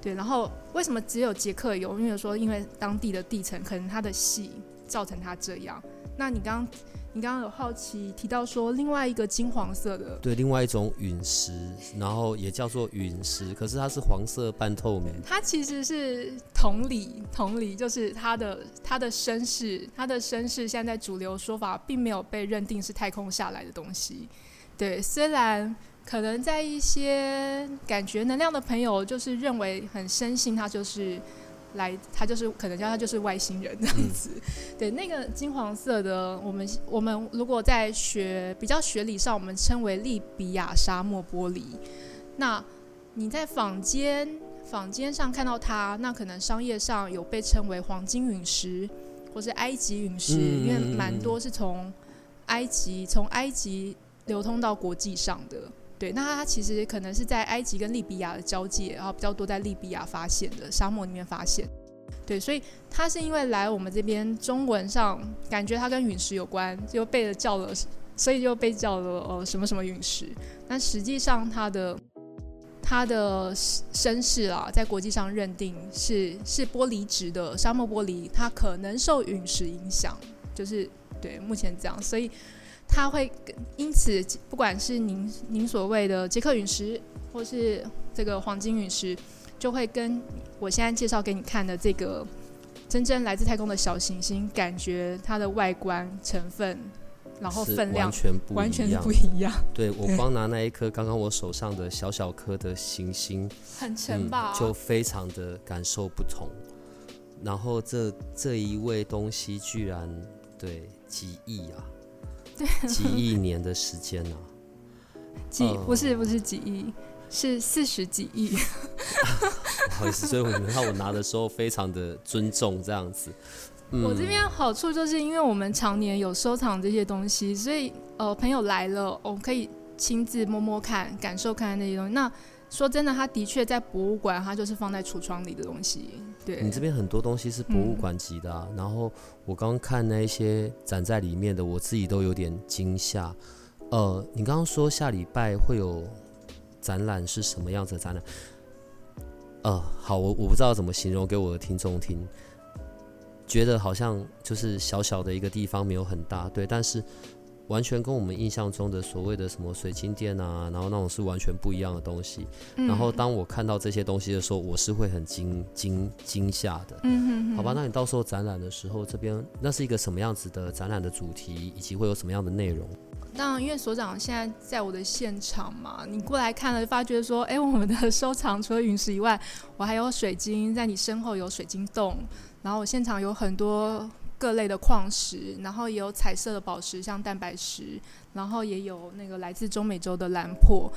B: 对，然后为什么只有捷克有？因为说因为当地的地层可能它的细造成它这样。那你刚刚。你刚刚有好奇提到说另外一个金黄色的，
A: 对，另外一种陨石，然后也叫做陨石，可是它是黄色半透明。
B: 它其实是同理，同理就是它的它的身世，它的身世现在主流说法并没有被认定是太空下来的东西。对，虽然可能在一些感觉能量的朋友就是认为很深信它就是。来，他就是可能叫他就是外星人这样子，对，那个金黄色的，我们我们如果在学比较学理上，我们称为利比亚沙漠玻璃。那你在坊间坊间上看到它，那可能商业上有被称为黄金陨石，或是埃及陨石，因为蛮多是从埃及从埃及流通到国际上的。对，那它其实可能是在埃及跟利比亚的交界，然后比较多在利比亚发现的沙漠里面发现。对，所以它是因为来我们这边中文上感觉它跟陨石有关，就被叫了，所以就被叫了呃什么什么陨石。但实际上它的它的身世啊，在国际上认定是是玻璃质的沙漠玻璃，它可能受陨石影响，就是对目前这样，所以。它会因此，不管是您您所谓的捷克陨石，或是这个黄金陨石，就会跟我现在介绍给你看的这个真正来自太空的小行星，感觉它的外观成分，然后分量
A: 完全不
B: 完全不一样。[laughs]
A: 对我光拿那一颗刚刚我手上的小小颗的行星，
B: 很沉吧，
A: 就非常的感受不同。然后这这一位东西居然对几亿啊！几亿年的时间呢？[laughs]
B: 几不是不是几亿，是四十几亿。[laughs]
A: 不好意思，所以我你看我拿的时候非常的尊重这样子。
B: 我这边好处就是因为我们常年有收藏这些东西，所以呃朋友来了，我可以亲自摸摸看，感受看看那些东西。那说真的，它的确在博物馆，它就是放在橱窗里的东西。对
A: 你这边很多东西是博物馆级的，然后我刚看那一些展在里面的，我自己都有点惊吓。呃，你刚刚说下礼拜会有展览是什么样子的展览？呃，好，我我不知道怎么形容给我的听众听，觉得好像就是小小的一个地方，没有很大，对，但是完全跟我们印象中的所谓的什么水晶店啊，然后那种是完全不一样的东西。然后当我看到这些东西的时候，我是会很惊惊惊吓的。
B: 嗯哼
A: 好吧，那你到时候展览的时候，这边那是一个什么样子的展览的主题，以及会有什么样的内容？
B: 当然，因为所长现在在我的现场嘛，你过来看了，发觉说，哎，我们的收藏除了陨石以外，我还有水晶，在你身后有水晶洞，然后我现场有很多各类的矿石，然后也有彩色的宝石，像蛋白石，然后也有那个来自中美洲的蓝珀。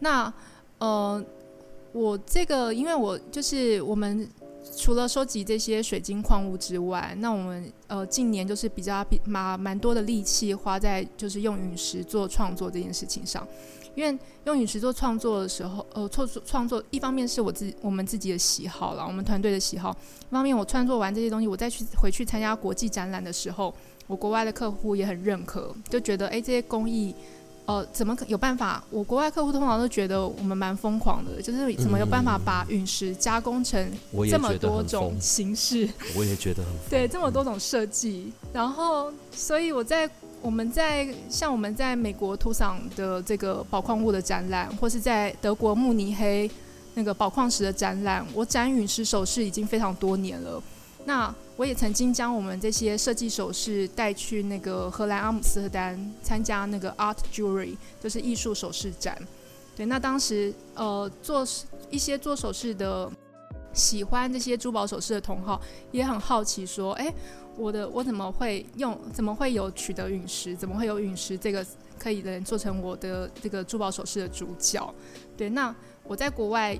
B: 那呃，我这个，因为我就是我们。除了收集这些水晶矿物之外，那我们呃近年就是比较比蛮蛮多的力气花在就是用陨石做创作这件事情上，因为用陨石做创作的时候，呃创作创作一方面是我自我们自己的喜好了，我们团队的喜好，一方面我创作完这些东西，我再去回去参加国际展览的时候，我国外的客户也很认可，就觉得哎这些工艺。呃，怎么有办法？我国外客户通常都觉得我们蛮疯狂的，就是怎么有办法把陨石加工成这么多种形式？
A: 我也觉得很 [laughs]
B: 对，这么多种设计。然后，所以我在我们在像我们在美国图桑的这个宝矿物的展览，或是在德国慕尼黑那个宝矿石的展览，我展陨石首饰已经非常多年了。那我也曾经将我们这些设计首饰带去那个荷兰阿姆斯特丹参加那个 Art Jewelry，就是艺术首饰展。对，那当时呃做一些做首饰的喜欢这些珠宝首饰的同好也很好奇，说：哎，我的我怎么会用？怎么会有取得陨石？怎么会有陨石这个可以人做成我的这个珠宝首饰的主角？对，那我在国外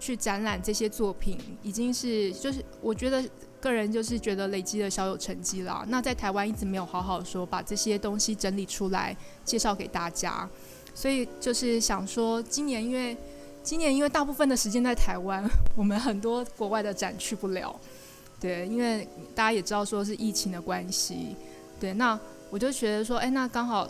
B: 去展览这些作品，已经是就是我觉得。个人就是觉得累积了小有成绩啦。那在台湾一直没有好好说把这些东西整理出来介绍给大家，所以就是想说，今年因为今年因为大部分的时间在台湾，[laughs] 我们很多国外的展去不了。对，因为大家也知道说是疫情的关系。对，那我就觉得说，哎，那刚好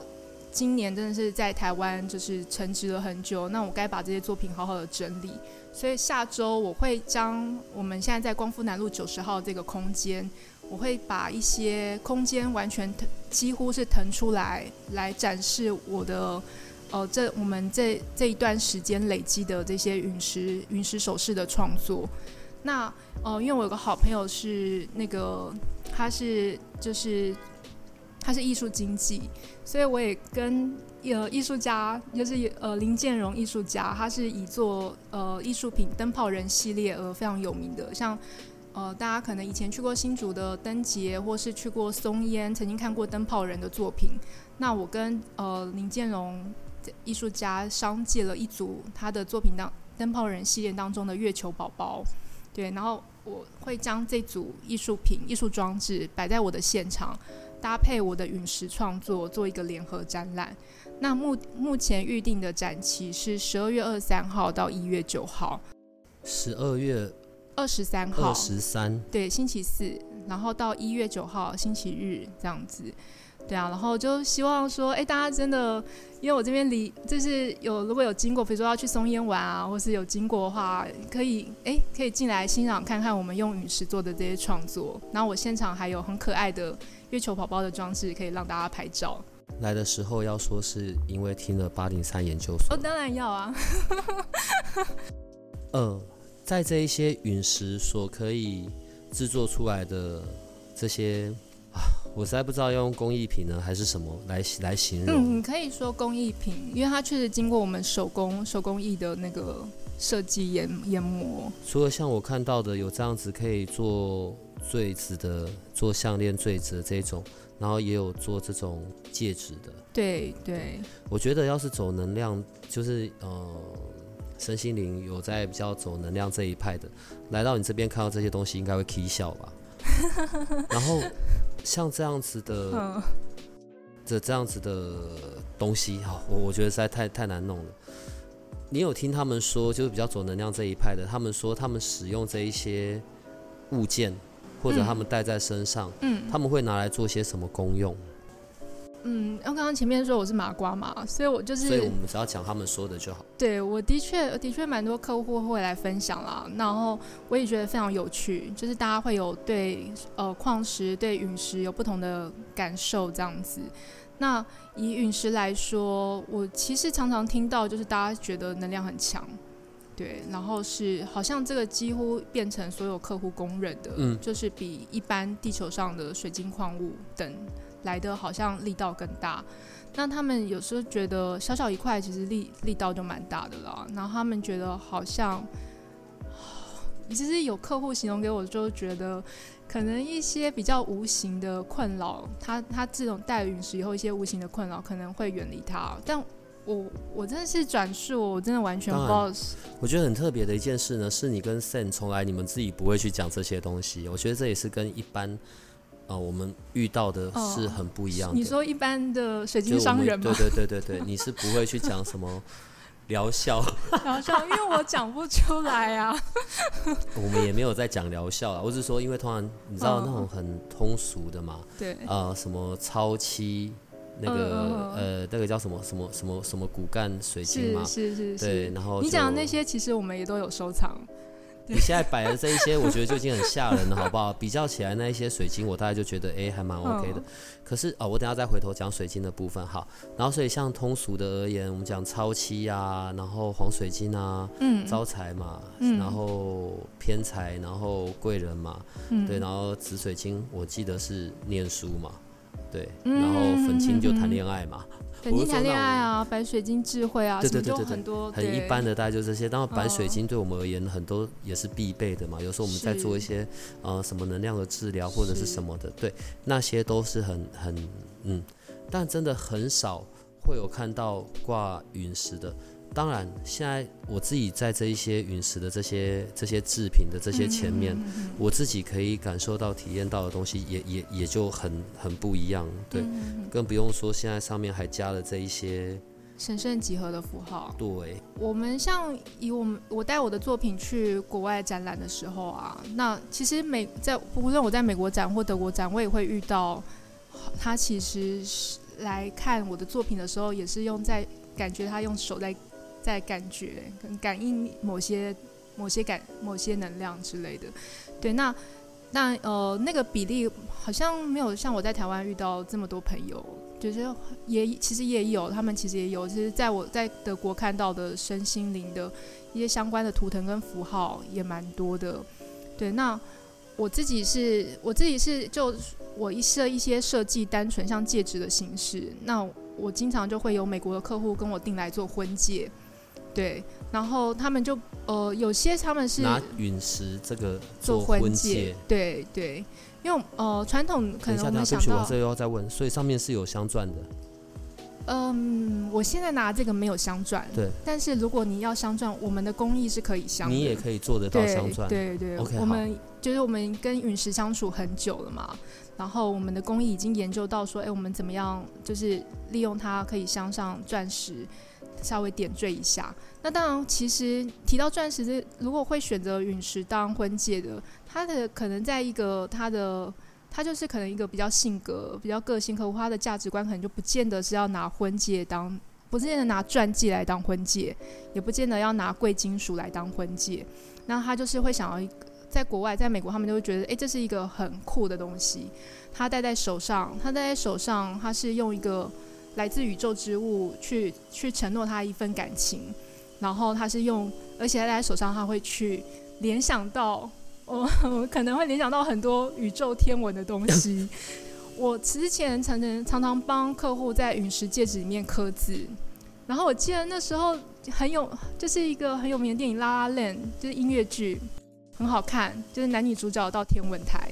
B: 今年真的是在台湾就是沉寂了很久，那我该把这些作品好好的整理。所以下周我会将我们现在在光复南路九十号这个空间，我会把一些空间完全腾，几乎是腾出来，来展示我的，呃，这我们这这一段时间累积的这些陨石陨石首饰的创作。那呃，因为我有个好朋友是那个，他是就是他是艺术经济，所以我也跟。呃，艺术家就是呃林建荣艺术家，他是以做呃艺术品灯泡人系列而非常有名的。像呃大家可能以前去过新竹的灯节，或是去过松烟，曾经看过灯泡人的作品。那我跟呃林建荣艺术家商借了一组他的作品当灯泡人系列当中的月球宝宝，对，然后我会将这组艺术品艺术装置摆在我的现场，搭配我的陨石创作做一个联合展览。那目目前预定的展期是十二月二十三号到一月九号。
A: 十二月
B: 二十三号，
A: 二十三，
B: 对，星期四，然后到一月九号星期日这样子。对啊，然后就希望说，哎，大家真的，因为我这边离就是有如果有经过，比如说要去松烟玩啊，或是有经过的话，可以哎可以进来欣赏看看我们用陨石做的这些创作。然后我现场还有很可爱的月球宝宝的装置，可以让大家拍照。
A: 来的时候要说是因为听了八零三研究所，
B: 哦，当然要啊。[laughs]
A: 呃，在这一些陨石所可以制作出来的这些啊，我实在不知道要用工艺品呢还是什么来来形容。
B: 嗯，你可以说工艺品，因为它确实经过我们手工手工艺的那个设计研研磨。
A: 除了像我看到的有这样子可以做坠子的，做项链坠子的这种。然后也有做这种戒指的，
B: 对对。
A: 我觉得要是走能量，就是呃，身心灵有在比较走能量这一派的，来到你这边看到这些东西，应该会 k 笑吧。[laughs] 然后像这样子的，这这样子的东西，哈，我我觉得实在太太难弄了。你有听他们说，就是比较走能量这一派的，他们说他们使用这一些物件。或者他们带在身上，嗯，他们会拿来做些什么功用？
B: 嗯，刚刚前面说我是麻瓜嘛，所以我就是，
A: 所以我们只要讲他们说的就好。
B: 对，我的确的确蛮多客户会来分享啦，然后我也觉得非常有趣，就是大家会有对呃矿石、对陨石有不同的感受这样子。那以陨石来说，我其实常常听到就是大家觉得能量很强，对，然后是好像这个几乎变成所有客户公认的，
A: 嗯
B: 就是比一般地球上的水晶矿物等来的好像力道更大。那他们有时候觉得小小一块其实力力道就蛮大的了，然后他们觉得好像，其实有客户形容给我，就觉得可能一些比较无形的困扰，他他这种带陨石以后，一些无形的困扰可能会远离他。但我我真的是转述，我真的完全不知道是。
A: 我觉得很特别的一件事呢，是你跟 Sen 从来你们自己不会去讲这些东西。我觉得这也是跟一般呃我们遇到的是很不一样的。
B: 你说一般的水晶商人吗？
A: 对对对对对，你是不会去讲什么疗效，
B: 疗效，因为我讲不出来啊。
A: 我们也没有在讲疗效啊。我是说，因为通常你知道
B: 嗯
A: 那种很通俗的嘛，
B: 对，
A: 呃，什么超期那个、呃那个叫什么什么什么什么骨干水晶嘛
B: 是，是是
A: 对，
B: 是。
A: 然后
B: 你讲的那些，其实我们也都有收藏。
A: 你现在摆的这一些，我觉得就已经很吓人了，好不好？比较起来那一些水晶，我大概就觉得哎、还蛮 OK 的。
B: 嗯
A: 可是哦，我等下再回头讲水晶的部分。好。然后所以像通俗的而言，我们讲超期啊，然后黄水晶啊，
B: 嗯，
A: 招财嘛，
B: 嗯。
A: 然后偏财，然后贵人嘛，
B: 嗯。
A: 对，然后紫水晶我记得是念书嘛，对，
B: 嗯。
A: 然后粉青就谈恋爱嘛，
B: 粉晶谈恋爱啊，白水晶智慧啊，
A: 对对对对对
B: 很多，
A: 很一般的大概就这些。当然白水
B: 哦
A: 晶对我们而言很多也是必备的嘛，有时候我们在做一些呃什么能量的治疗或者是
B: 是
A: 什么的，对，那些都是很很嗯，但真的很少会有看到挂陨石的。当然，现在我自己在这一些陨石的这些这些制品的这些前面，
B: 嗯嗯嗯
A: 我自己可以感受到、体验到的东西也，也也就很很不一样。对，更不用说现在上面还加了这一些，
B: 神圣几何的符号。
A: 对，
B: 我们像以我们我带我的作品去国外展览的时候啊，那其实美在无论我在美国展或德国展，我也会遇到他其实是来看我的作品的时候，也是用在感觉他用手在在感觉跟感应某些某些感某些能量之类的。对，那那呃那个比例好像没有像我在台湾遇到这么多朋友，就是也其实也有，他们其实也有，就是在我在德国看到的身心灵的一些相关的图腾跟符号也蛮多的。对，那我自己是我自己是就我一设一些设计，单纯像戒指的形式，那我经常就会有美国的客户跟我订来做婚戒，对，然后他们就呃有些他们是
A: 拿陨石这个
B: 做
A: 婚
B: 婚戒，对对，因为呃传统可能我们想到
A: 这又要再问，所以上面是有镶钻的，
B: 嗯，我现在拿这个没有镶钻，
A: 对，
B: 但是如果你要镶钻，我们的工艺是可以镶的，
A: 你也可以做得到
B: 对
A: 镶钻。
B: 对对
A: OK，
B: 我们就是我们跟陨石相处很久了嘛，然后我们的工艺已经研究到说，哎，我们怎么样就是利用它可以镶上钻石，稍微点缀一下。那当然，其实提到钻石这，如果会选择陨石当婚戒的，它的可能在一个它的。他就是可能一个比较性格、比较个性客户，他的价值观可能就不见得是要拿婚戒当，不见得拿钻戒来当婚戒，也不见得要拿贵金属来当婚戒。那他就是会想要一个，在国外，在美国，他们就会觉得，诶，这是一个很酷的东西。他戴在手上，他戴在手上，他是用一个来自宇宙之物去去承诺他一份感情，然后他是用，而且他在手上，他会去联想到，我 [laughs] 我可能会联想到很多宇宙天文的东西。[laughs] 我之前常常常常帮客户在陨石戒指里面刻字，然后我记得那时候很有，就是一个很有名的电影《拉拉链》，就是音乐剧，很好看，就是男女主角到天文台，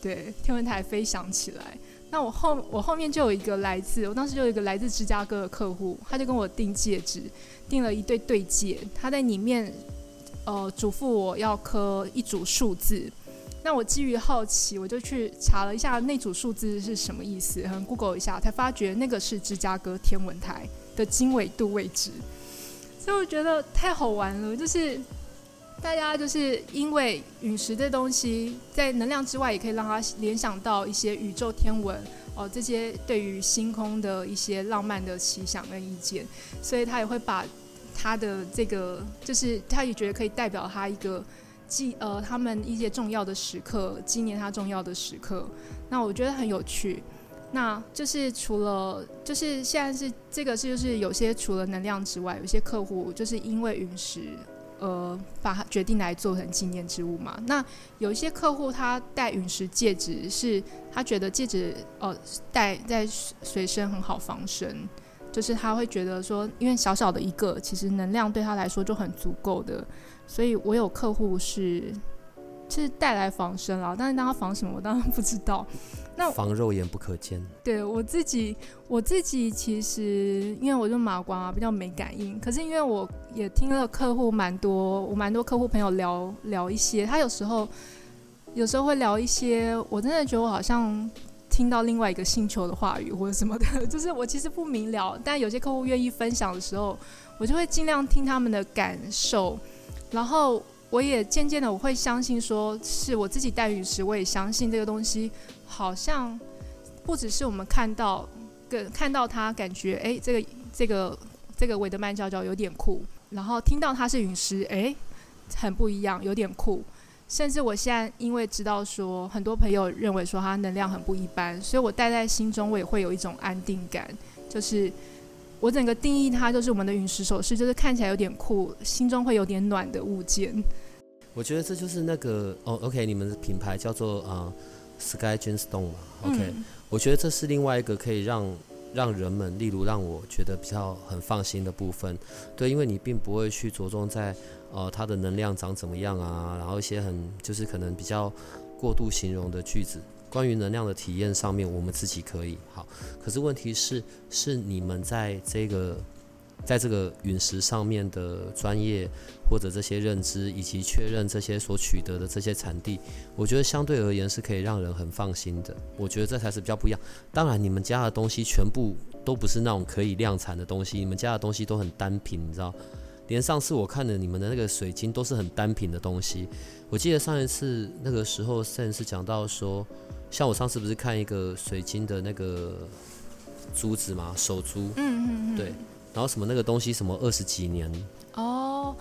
B: 对，天文台飞翔起来。那我后我后面就有一个来自，我当时就有一个来自芝加哥的客户，他就跟我订戒指，订了一对对戒，他在里面呃嘱咐我要刻一组数字。那我基于好奇，我就去查了一下那组数字是什么意思，很 Google 一下，才发觉那个是芝加哥天文台的经纬度位置。所以我觉得太好玩了，就是大家就是因为陨石这东西，在能量之外，也可以让他联想到一些宇宙天文，哦这些对于星空的一些浪漫的奇想跟意见，所以他也会把他的这个，就是他也觉得可以代表他一个纪呃他们一些重要的时刻，纪念他重要的时刻。那我觉得很有趣。那就是除了，就是现在是这个是就是有些除了能量之外，有些客户就是因为陨石，呃，把它决定来做成纪念之物嘛。那有一些客户他戴陨石戒指，是他觉得戒指呃戴在随身很好防身，就是他会觉得说，因为小小的一个，其实能量对他来说就很足够的。所以我有客户是是带来防身了，但是当他防什么，我当然不知道。那
A: 防肉眼不可见。
B: 对我自己，我自己其实因为我就马光啊，比较没感应。可是因为我也听了客户蛮多，我蛮多客户朋友聊聊一些，他有时候有时候会聊一些，我真的觉得我好像听到另外一个星球的话语或者什么的，[laughs] 就是我其实不明了。但有些客户愿意分享的时候，我就会尽量听他们的感受，然后我也渐渐的我会相信，说是我自己带陨石，我也相信这个东西。好像不只是我们看到，跟看到它感觉，哎，这个这个这个韦德曼教教有点酷，然后听到它是陨石，哎，很不一样，有点酷。甚至我现在因为知道说，很多朋友认为说它能量很不一般，所以我带在心中，我也会有一种安定感。就是我整个定义它，就是我们的陨石首饰，就是看起来有点酷，心中会有点暖的物件。
A: 我觉得这就是那个哦，OK，你们的品牌叫做啊。Sky Gemstone 嘛，OK，我觉得这是另外一个可以让让人们，例如让我觉得比较很放心的部分，对，因为你并不会去着重在呃它的能量长怎么样啊，然后一些很就是可能比较过度形容的句子，关于能量的体验上面，我们自己可以。好，可是问题是是你们在这个。在这个陨石上面的专业或者这些认知，以及确认这些所取得的这些产地，我觉得相对而言是可以让人很放心的。我觉得这才是比较不一样。当然，你们家的东西全部都不是那种可以量产的东西，你们家的东西都很单品，你知道？连上次我看的你们的那个水晶都是很单品的东西。我记得上一次那个时候，甚至讲到说，像我上次不是看一个水晶的那个珠子嘛，手珠，
B: 嗯嗯嗯，
A: 对。然后什么那个东西什么二十几年
B: 哦，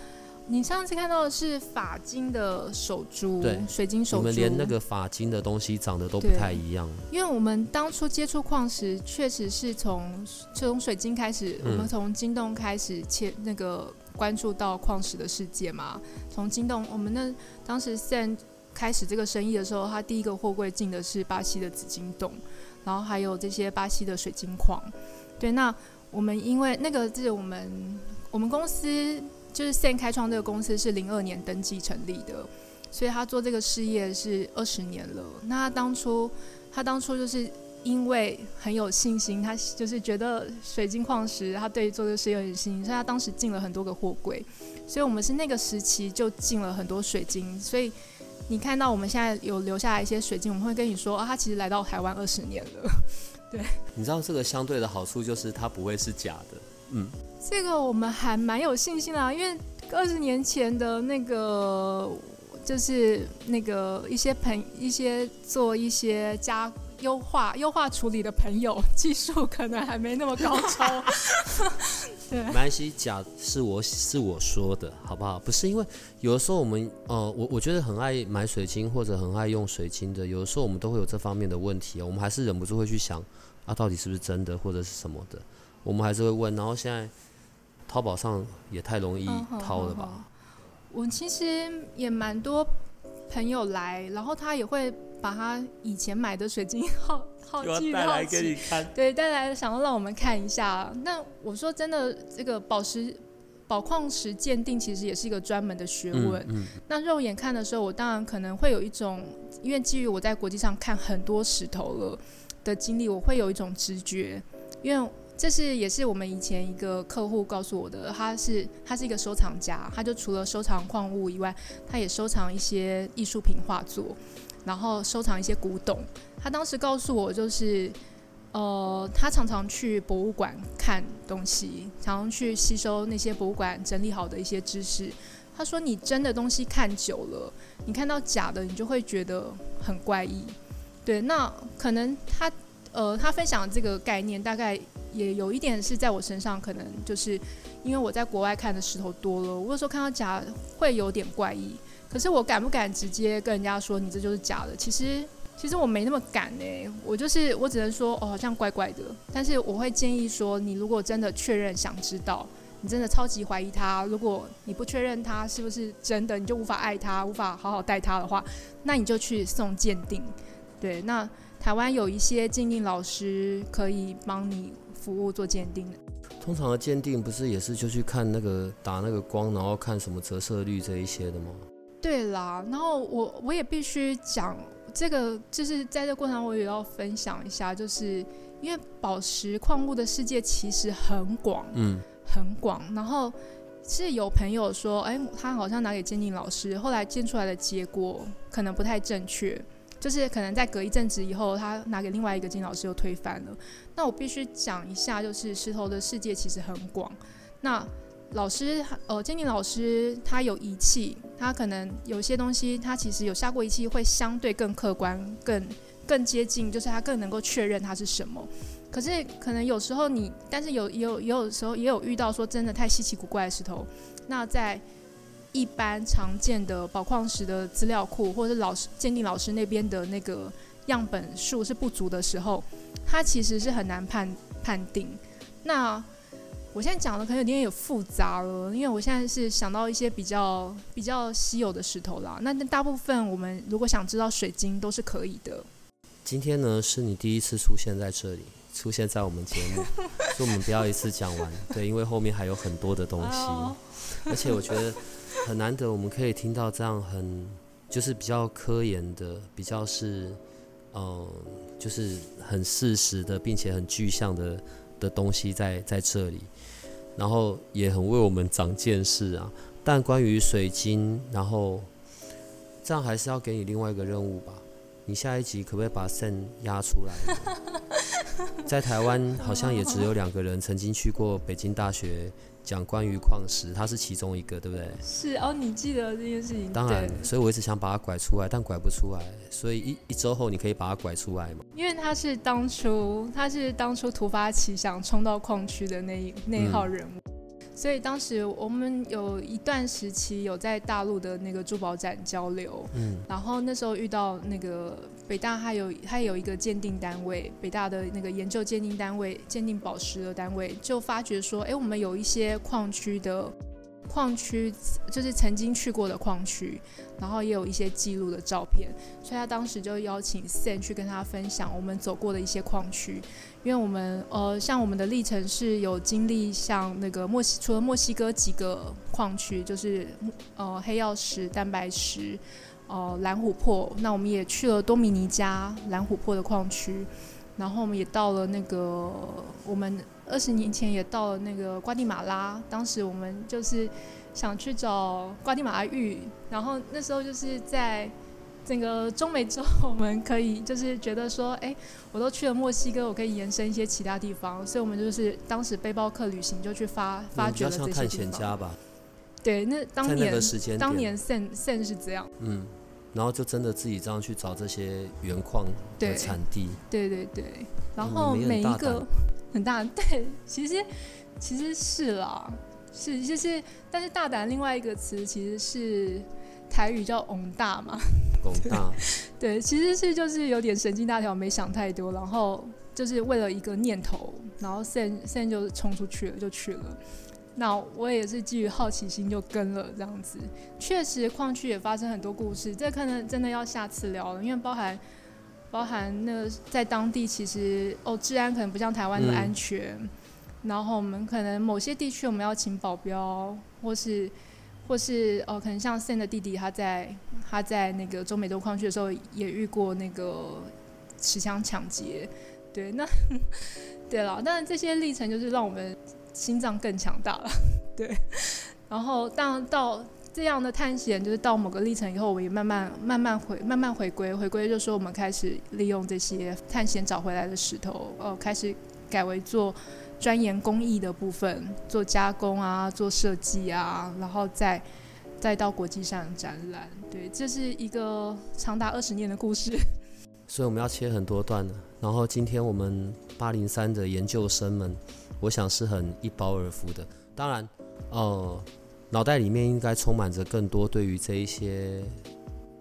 B: 你上次看到的是法金的手珠，
A: 对，
B: 水晶手珠。
A: 我们连那个法金的东西长得都不太一样。
B: 因为我们当初接触矿石，确实是从从水晶开始，我们从金洞开始切那个关注到矿石的世界嘛。从金洞，我们那当时 Sen 开始这个生意的时候，他第一个货柜进的是巴西的紫金洞，然后还有这些巴西的水晶矿。对，那。我们因为那个是我们我们公司就是现开创这个公司是零二年登记成立的，所以他做这个事业是二十年了。那他当初他当初就是因为很有信心，他就是觉得水晶矿石，他对做这个事业有信心，所以他当时进了很多个货柜。所以我们是那个时期就进了很多水晶，所以你看到我们现在有留下来一些水晶，我们会跟你说啊，他其实来到台湾二十年了。[laughs] 对，
A: 你知道这个相对的好处就是它不会是假的，嗯，
B: 这个我们还蛮有信心啦，因为二十年前的那个就是那个一些朋一些做一些加优化优化处理的朋友，技术可能还没那么高超。对，
A: 没关系，假是我是我说的，好不好？不是因为有的时候我们呃，我我觉得很爱买水晶或者很爱用水晶的，有的时候我们都会有这方面的问题，我们还是忍不住会去想。啊，到底是不是真的，或者是什么的？我们还是会问。然后现在淘宝上也太容易掏了吧？
B: 我其实也蛮多朋友来，然后他也会把他以前买的水晶好好
A: 寄来给你看。
B: 对，带来想要让我们看一下。那我说真的，这个宝石宝矿石鉴定其实也是一个专门的学问。
A: 嗯。
B: 那肉眼看的时候，我当然可能会有一种，因为基于我在国际上看很多石头了。的经历，我会有一种直觉，因为这是也是我们以前一个客户告诉我的。他是他是一个收藏家，他就除了收藏矿物以外，他也收藏一些艺术品画作，然后收藏一些古董。他当时告诉我，就是呃，他常常去博物馆看东西，常常去吸收那些博物馆整理好的一些知识。他说：“你真的东西看久了，你看到假的，你就会觉得很怪异。”对，那可能他呃，他分享这个概念，大概也有一点是在我身上，可能就是因为我在国外看的石头多了，我有时候看到假会有点怪异。可是我敢不敢直接跟人家说你这就是假的？其实其实我没那么敢呢。我就是我只能说哦，好像怪怪的。但是我会建议说，你如果真的确认想知道，你真的超级怀疑他，如果你不确认他是不是真的，你就无法爱他，无法好好待他的话，那你就去送鉴定。对，那。台湾有一些鉴定老师可以帮你服务做鉴定的。
A: 通常的鉴定不是也是就去看那个打那个光，然后看什么折射率这一些的吗？
B: 对啦，然后我我也必须讲这个，就是在这过程我也要分享一下，就是因为宝石矿物的世界其实很广，嗯，很广。然后是有朋友说，哎，他好像拿给鉴定老师，后来鉴出来的结果可能不太正确。就是可能在隔一阵子以后，他拿给另外一个金老师又推翻了。那我必须讲一下，就是石头的世界其实很广。那老师呃，鉴定老师他有仪器，他可能有些东西他其实有下过仪器，会相对更客观、更更接近，就是他更能够确认它是什么。可是可能有时候你，但是有也有也有时候也有遇到说真的太稀奇古怪的石头，那在。一般常见的宝矿石的资料库，或者是老师鉴定老师那边的那个样本数是不足的时候，它其实是很难判判定。那我现在讲的可能有点有复杂了，因为我现在是想到一些比较比较稀有的石头啦。那大部分我们如果想知道水晶都是可以的。
A: 今天呢是你第一次出现在这里，出现在我们节目，所以我们不要一次讲完，对，因为后面还有很多的东西，[laughs] 而且我觉得。很难得，我们可以听到这样很就是比较科研的，比较是嗯，就是很事实的，并且很具象的的东西在在这里，然后也很为我们长见识啊。但关于水晶，然后这样还是要给你另外一个任务吧。你下一集可不可以把肾压出来？[laughs] 在台湾好像也只有两个人曾经去过北京大学。讲关于矿石，它是其中一个，对不对？
B: 是哦，你记得这件事情。
A: 当然，所以我一直想把它拐出来，但拐不出来。所以一一周后，你可以把它拐出来吗？
B: 因为他是当初，他是当初突发奇想冲到矿区的那一那一号人物。所以当时我们有一段时期有在大陆的那个珠宝展交流，嗯，然后那时候遇到那个北大还有它有一个鉴定单位，北大的那个研究鉴定单位鉴定宝石的单位，就发觉说，哎，我们有一些矿区的。矿区就是曾经去过的矿区，然后也有一些记录的照片，所以他当时就邀请 Sen [laughs] 去跟他分享我们走过的一些矿区，因为我们呃像我们的历程是有经历像那个墨西除了墨西哥几个矿区，就是呃黑曜石、蛋白石、呃蓝琥珀，那我们也去了多米尼加蓝琥珀的矿区，然后我们也到了那个我们。二十年前也到了那个瓜地马拉，当时我们就是想去找瓜地马拉玉，然后那时候就是在整个中美洲，我们可以就是觉得说，哎，我都去了墨西哥，我可以延伸一些其他地方，所以我们就是当时背包客旅行就去发发掘了这些地
A: 方。探险家吧？
B: 对，那当年当
A: 年
B: Sen Sen 是这样。
A: 嗯，然后就真的自己这样去找这些原矿的产地。
B: 对对对，然后每一个。很大，[laughs] 对，其实其实是啦，是就是，但是大胆另外一个词其实是台语叫“翁大”嘛，“
A: 翁大”，[laughs]
B: 对，其实是就是有点神经大条，没想太多，然后就是为了一个念头，然后现现在就冲出去了，就去了。那我也是基于好奇心就跟了这样子，确实矿区也发生很多故事，这可能真的要下次聊了，因为包含。包含那在当地，其实哦，治安可能不像台湾那么安全。然后我们可能某些地区我们要请保镖，或是或是哦，可能像 Sen 的弟弟，他在他在那个中美洲矿区的时候也遇过那个持枪抢劫。对，那 [laughs] 对了，但这些历程就是让我们心脏更强大了。[laughs] 对，然后当到。这样的探险就是到某个历程以后，我们也慢慢慢慢回慢慢回归，回归就说我们开始利用这些探险找回来的石头，哦，开始改为做钻研工艺的部分，做加工啊，做设计啊，然后再再到国际上展览。对，这是一个长达二十年的故事。[laughs]
A: 所以我们要切很多段的。然后今天我们八零三的研究生们，我想是很一饱耳福的。当然，呃，脑袋里面应该充满着更多对于这一些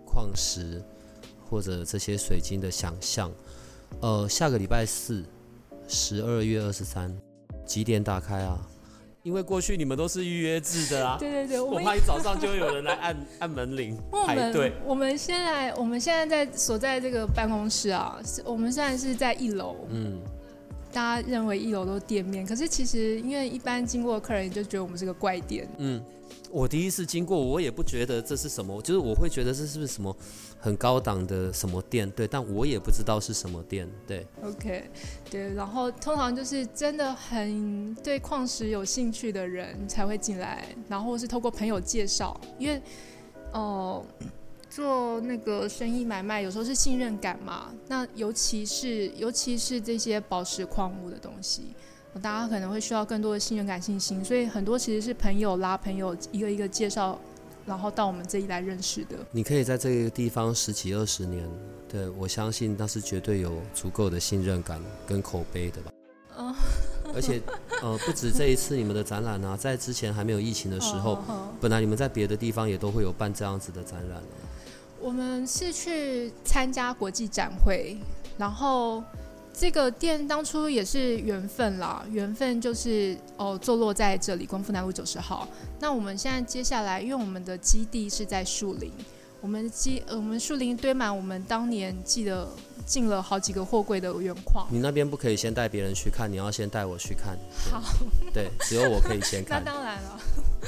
A: 矿石或者这些水晶的想象。呃，下个礼拜四，十二月二十三，几点打开啊？因为过去你们都是预约制的啊。[laughs]
B: 对对对，[laughs]
A: 我怕一早上就会有人来按 [laughs] 按门铃排队。
B: 我们先来我们现在在所在这个办公室啊，我们现在是在一楼。嗯。大家认为一楼都是店面，可是其实因为一般经过的客人就觉得我们是个怪店。
A: 嗯。我第一次经过，我也不觉得这是什么，就是我会觉得这是不是什么很高档的什么店，对，但我也不知道是什么店，对。
B: OK，对，然后通常就是真的很对矿石有兴趣的人才会进来，然后是透过朋友介绍，因为哦，做那个生意买卖有时候是信任感嘛，那尤其是尤其是这些宝石矿物的东西。大家可能会需要更多的信任感、信心，所以很多其实是朋友拉朋友，一个一个介绍，然后到我们这里来认识的。
A: 你可以在这个地方十几二十年，对我相信那是绝对有足够的信任感跟口碑的吧。嗯，而且呃，不止这一次你们的展览啊，在之前还没有疫情的时候，[laughs] 本来你们在别的地方也都会有办这样子的展览。
B: 我们是去参加国际展会，然后。这个店当初也是缘分啦，缘分就是哦，坐落在这里，光复南路九十号。那我们现在接下来，因为我们的基地是在树林，我们基呃，我们树林堆满我们当年记得进了好几个货柜的原矿。
A: 你那边不可以先带别人去看，你要先带我去看。
B: 好，
A: 对，只有我可以先看。[laughs]
B: 那当然了，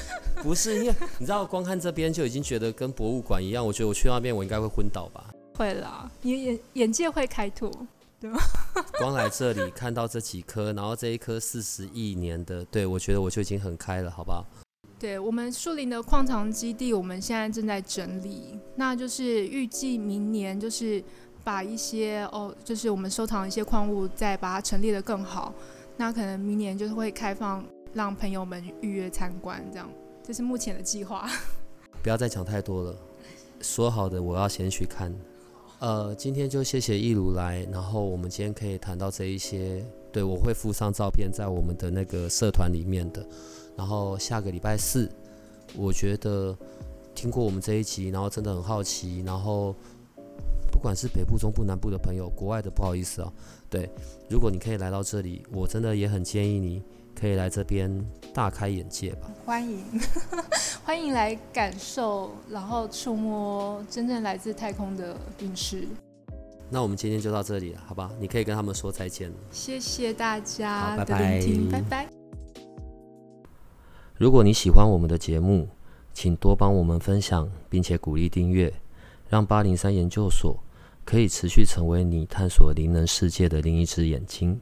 B: [laughs]
A: 不是因为你知道，光看这边就已经觉得跟博物馆一样，我觉得我去那边我应该会昏倒吧？
B: 会啦，你眼眼界会开拓。对吗？[laughs]
A: 光来这里看到这几颗，然后这一颗四十亿年的，对我觉得我就已经很开了，好不好？
B: 对我们树林的矿藏基地，我们现在正在整理，那就是预计明年就是把一些哦，就是我们收藏一些矿物，再把它陈列的更好。那可能明年就是会开放，让朋友们预约参观，这样，这是目前的计划。[laughs]
A: 不要再讲太多了，说好的我要先去看。呃，今天就谢谢一如来，然后我们今天可以谈到这一些，对我会附上照片在我们的那个社团里面的。然后下个礼拜四，我觉得听过我们这一集，然后真的很好奇，然后不管是北部、中部、南部的朋友，国外的不好意思啊，对，如果你可以来到这里，我真的也很建议你。可以来这边大开眼界吧！
B: 欢迎，[laughs] 欢迎来感受，然后触摸真正来自太空的陨石。
A: 那我们今天就到这里了，好吧？你可以跟他们说再见了。
B: 谢谢大家的聆听，拜拜。
A: 如果你喜欢我们的节目，请多帮我们分享，并且鼓励订阅，让八零三研究所可以持续成为你探索灵能世界的另一只眼睛。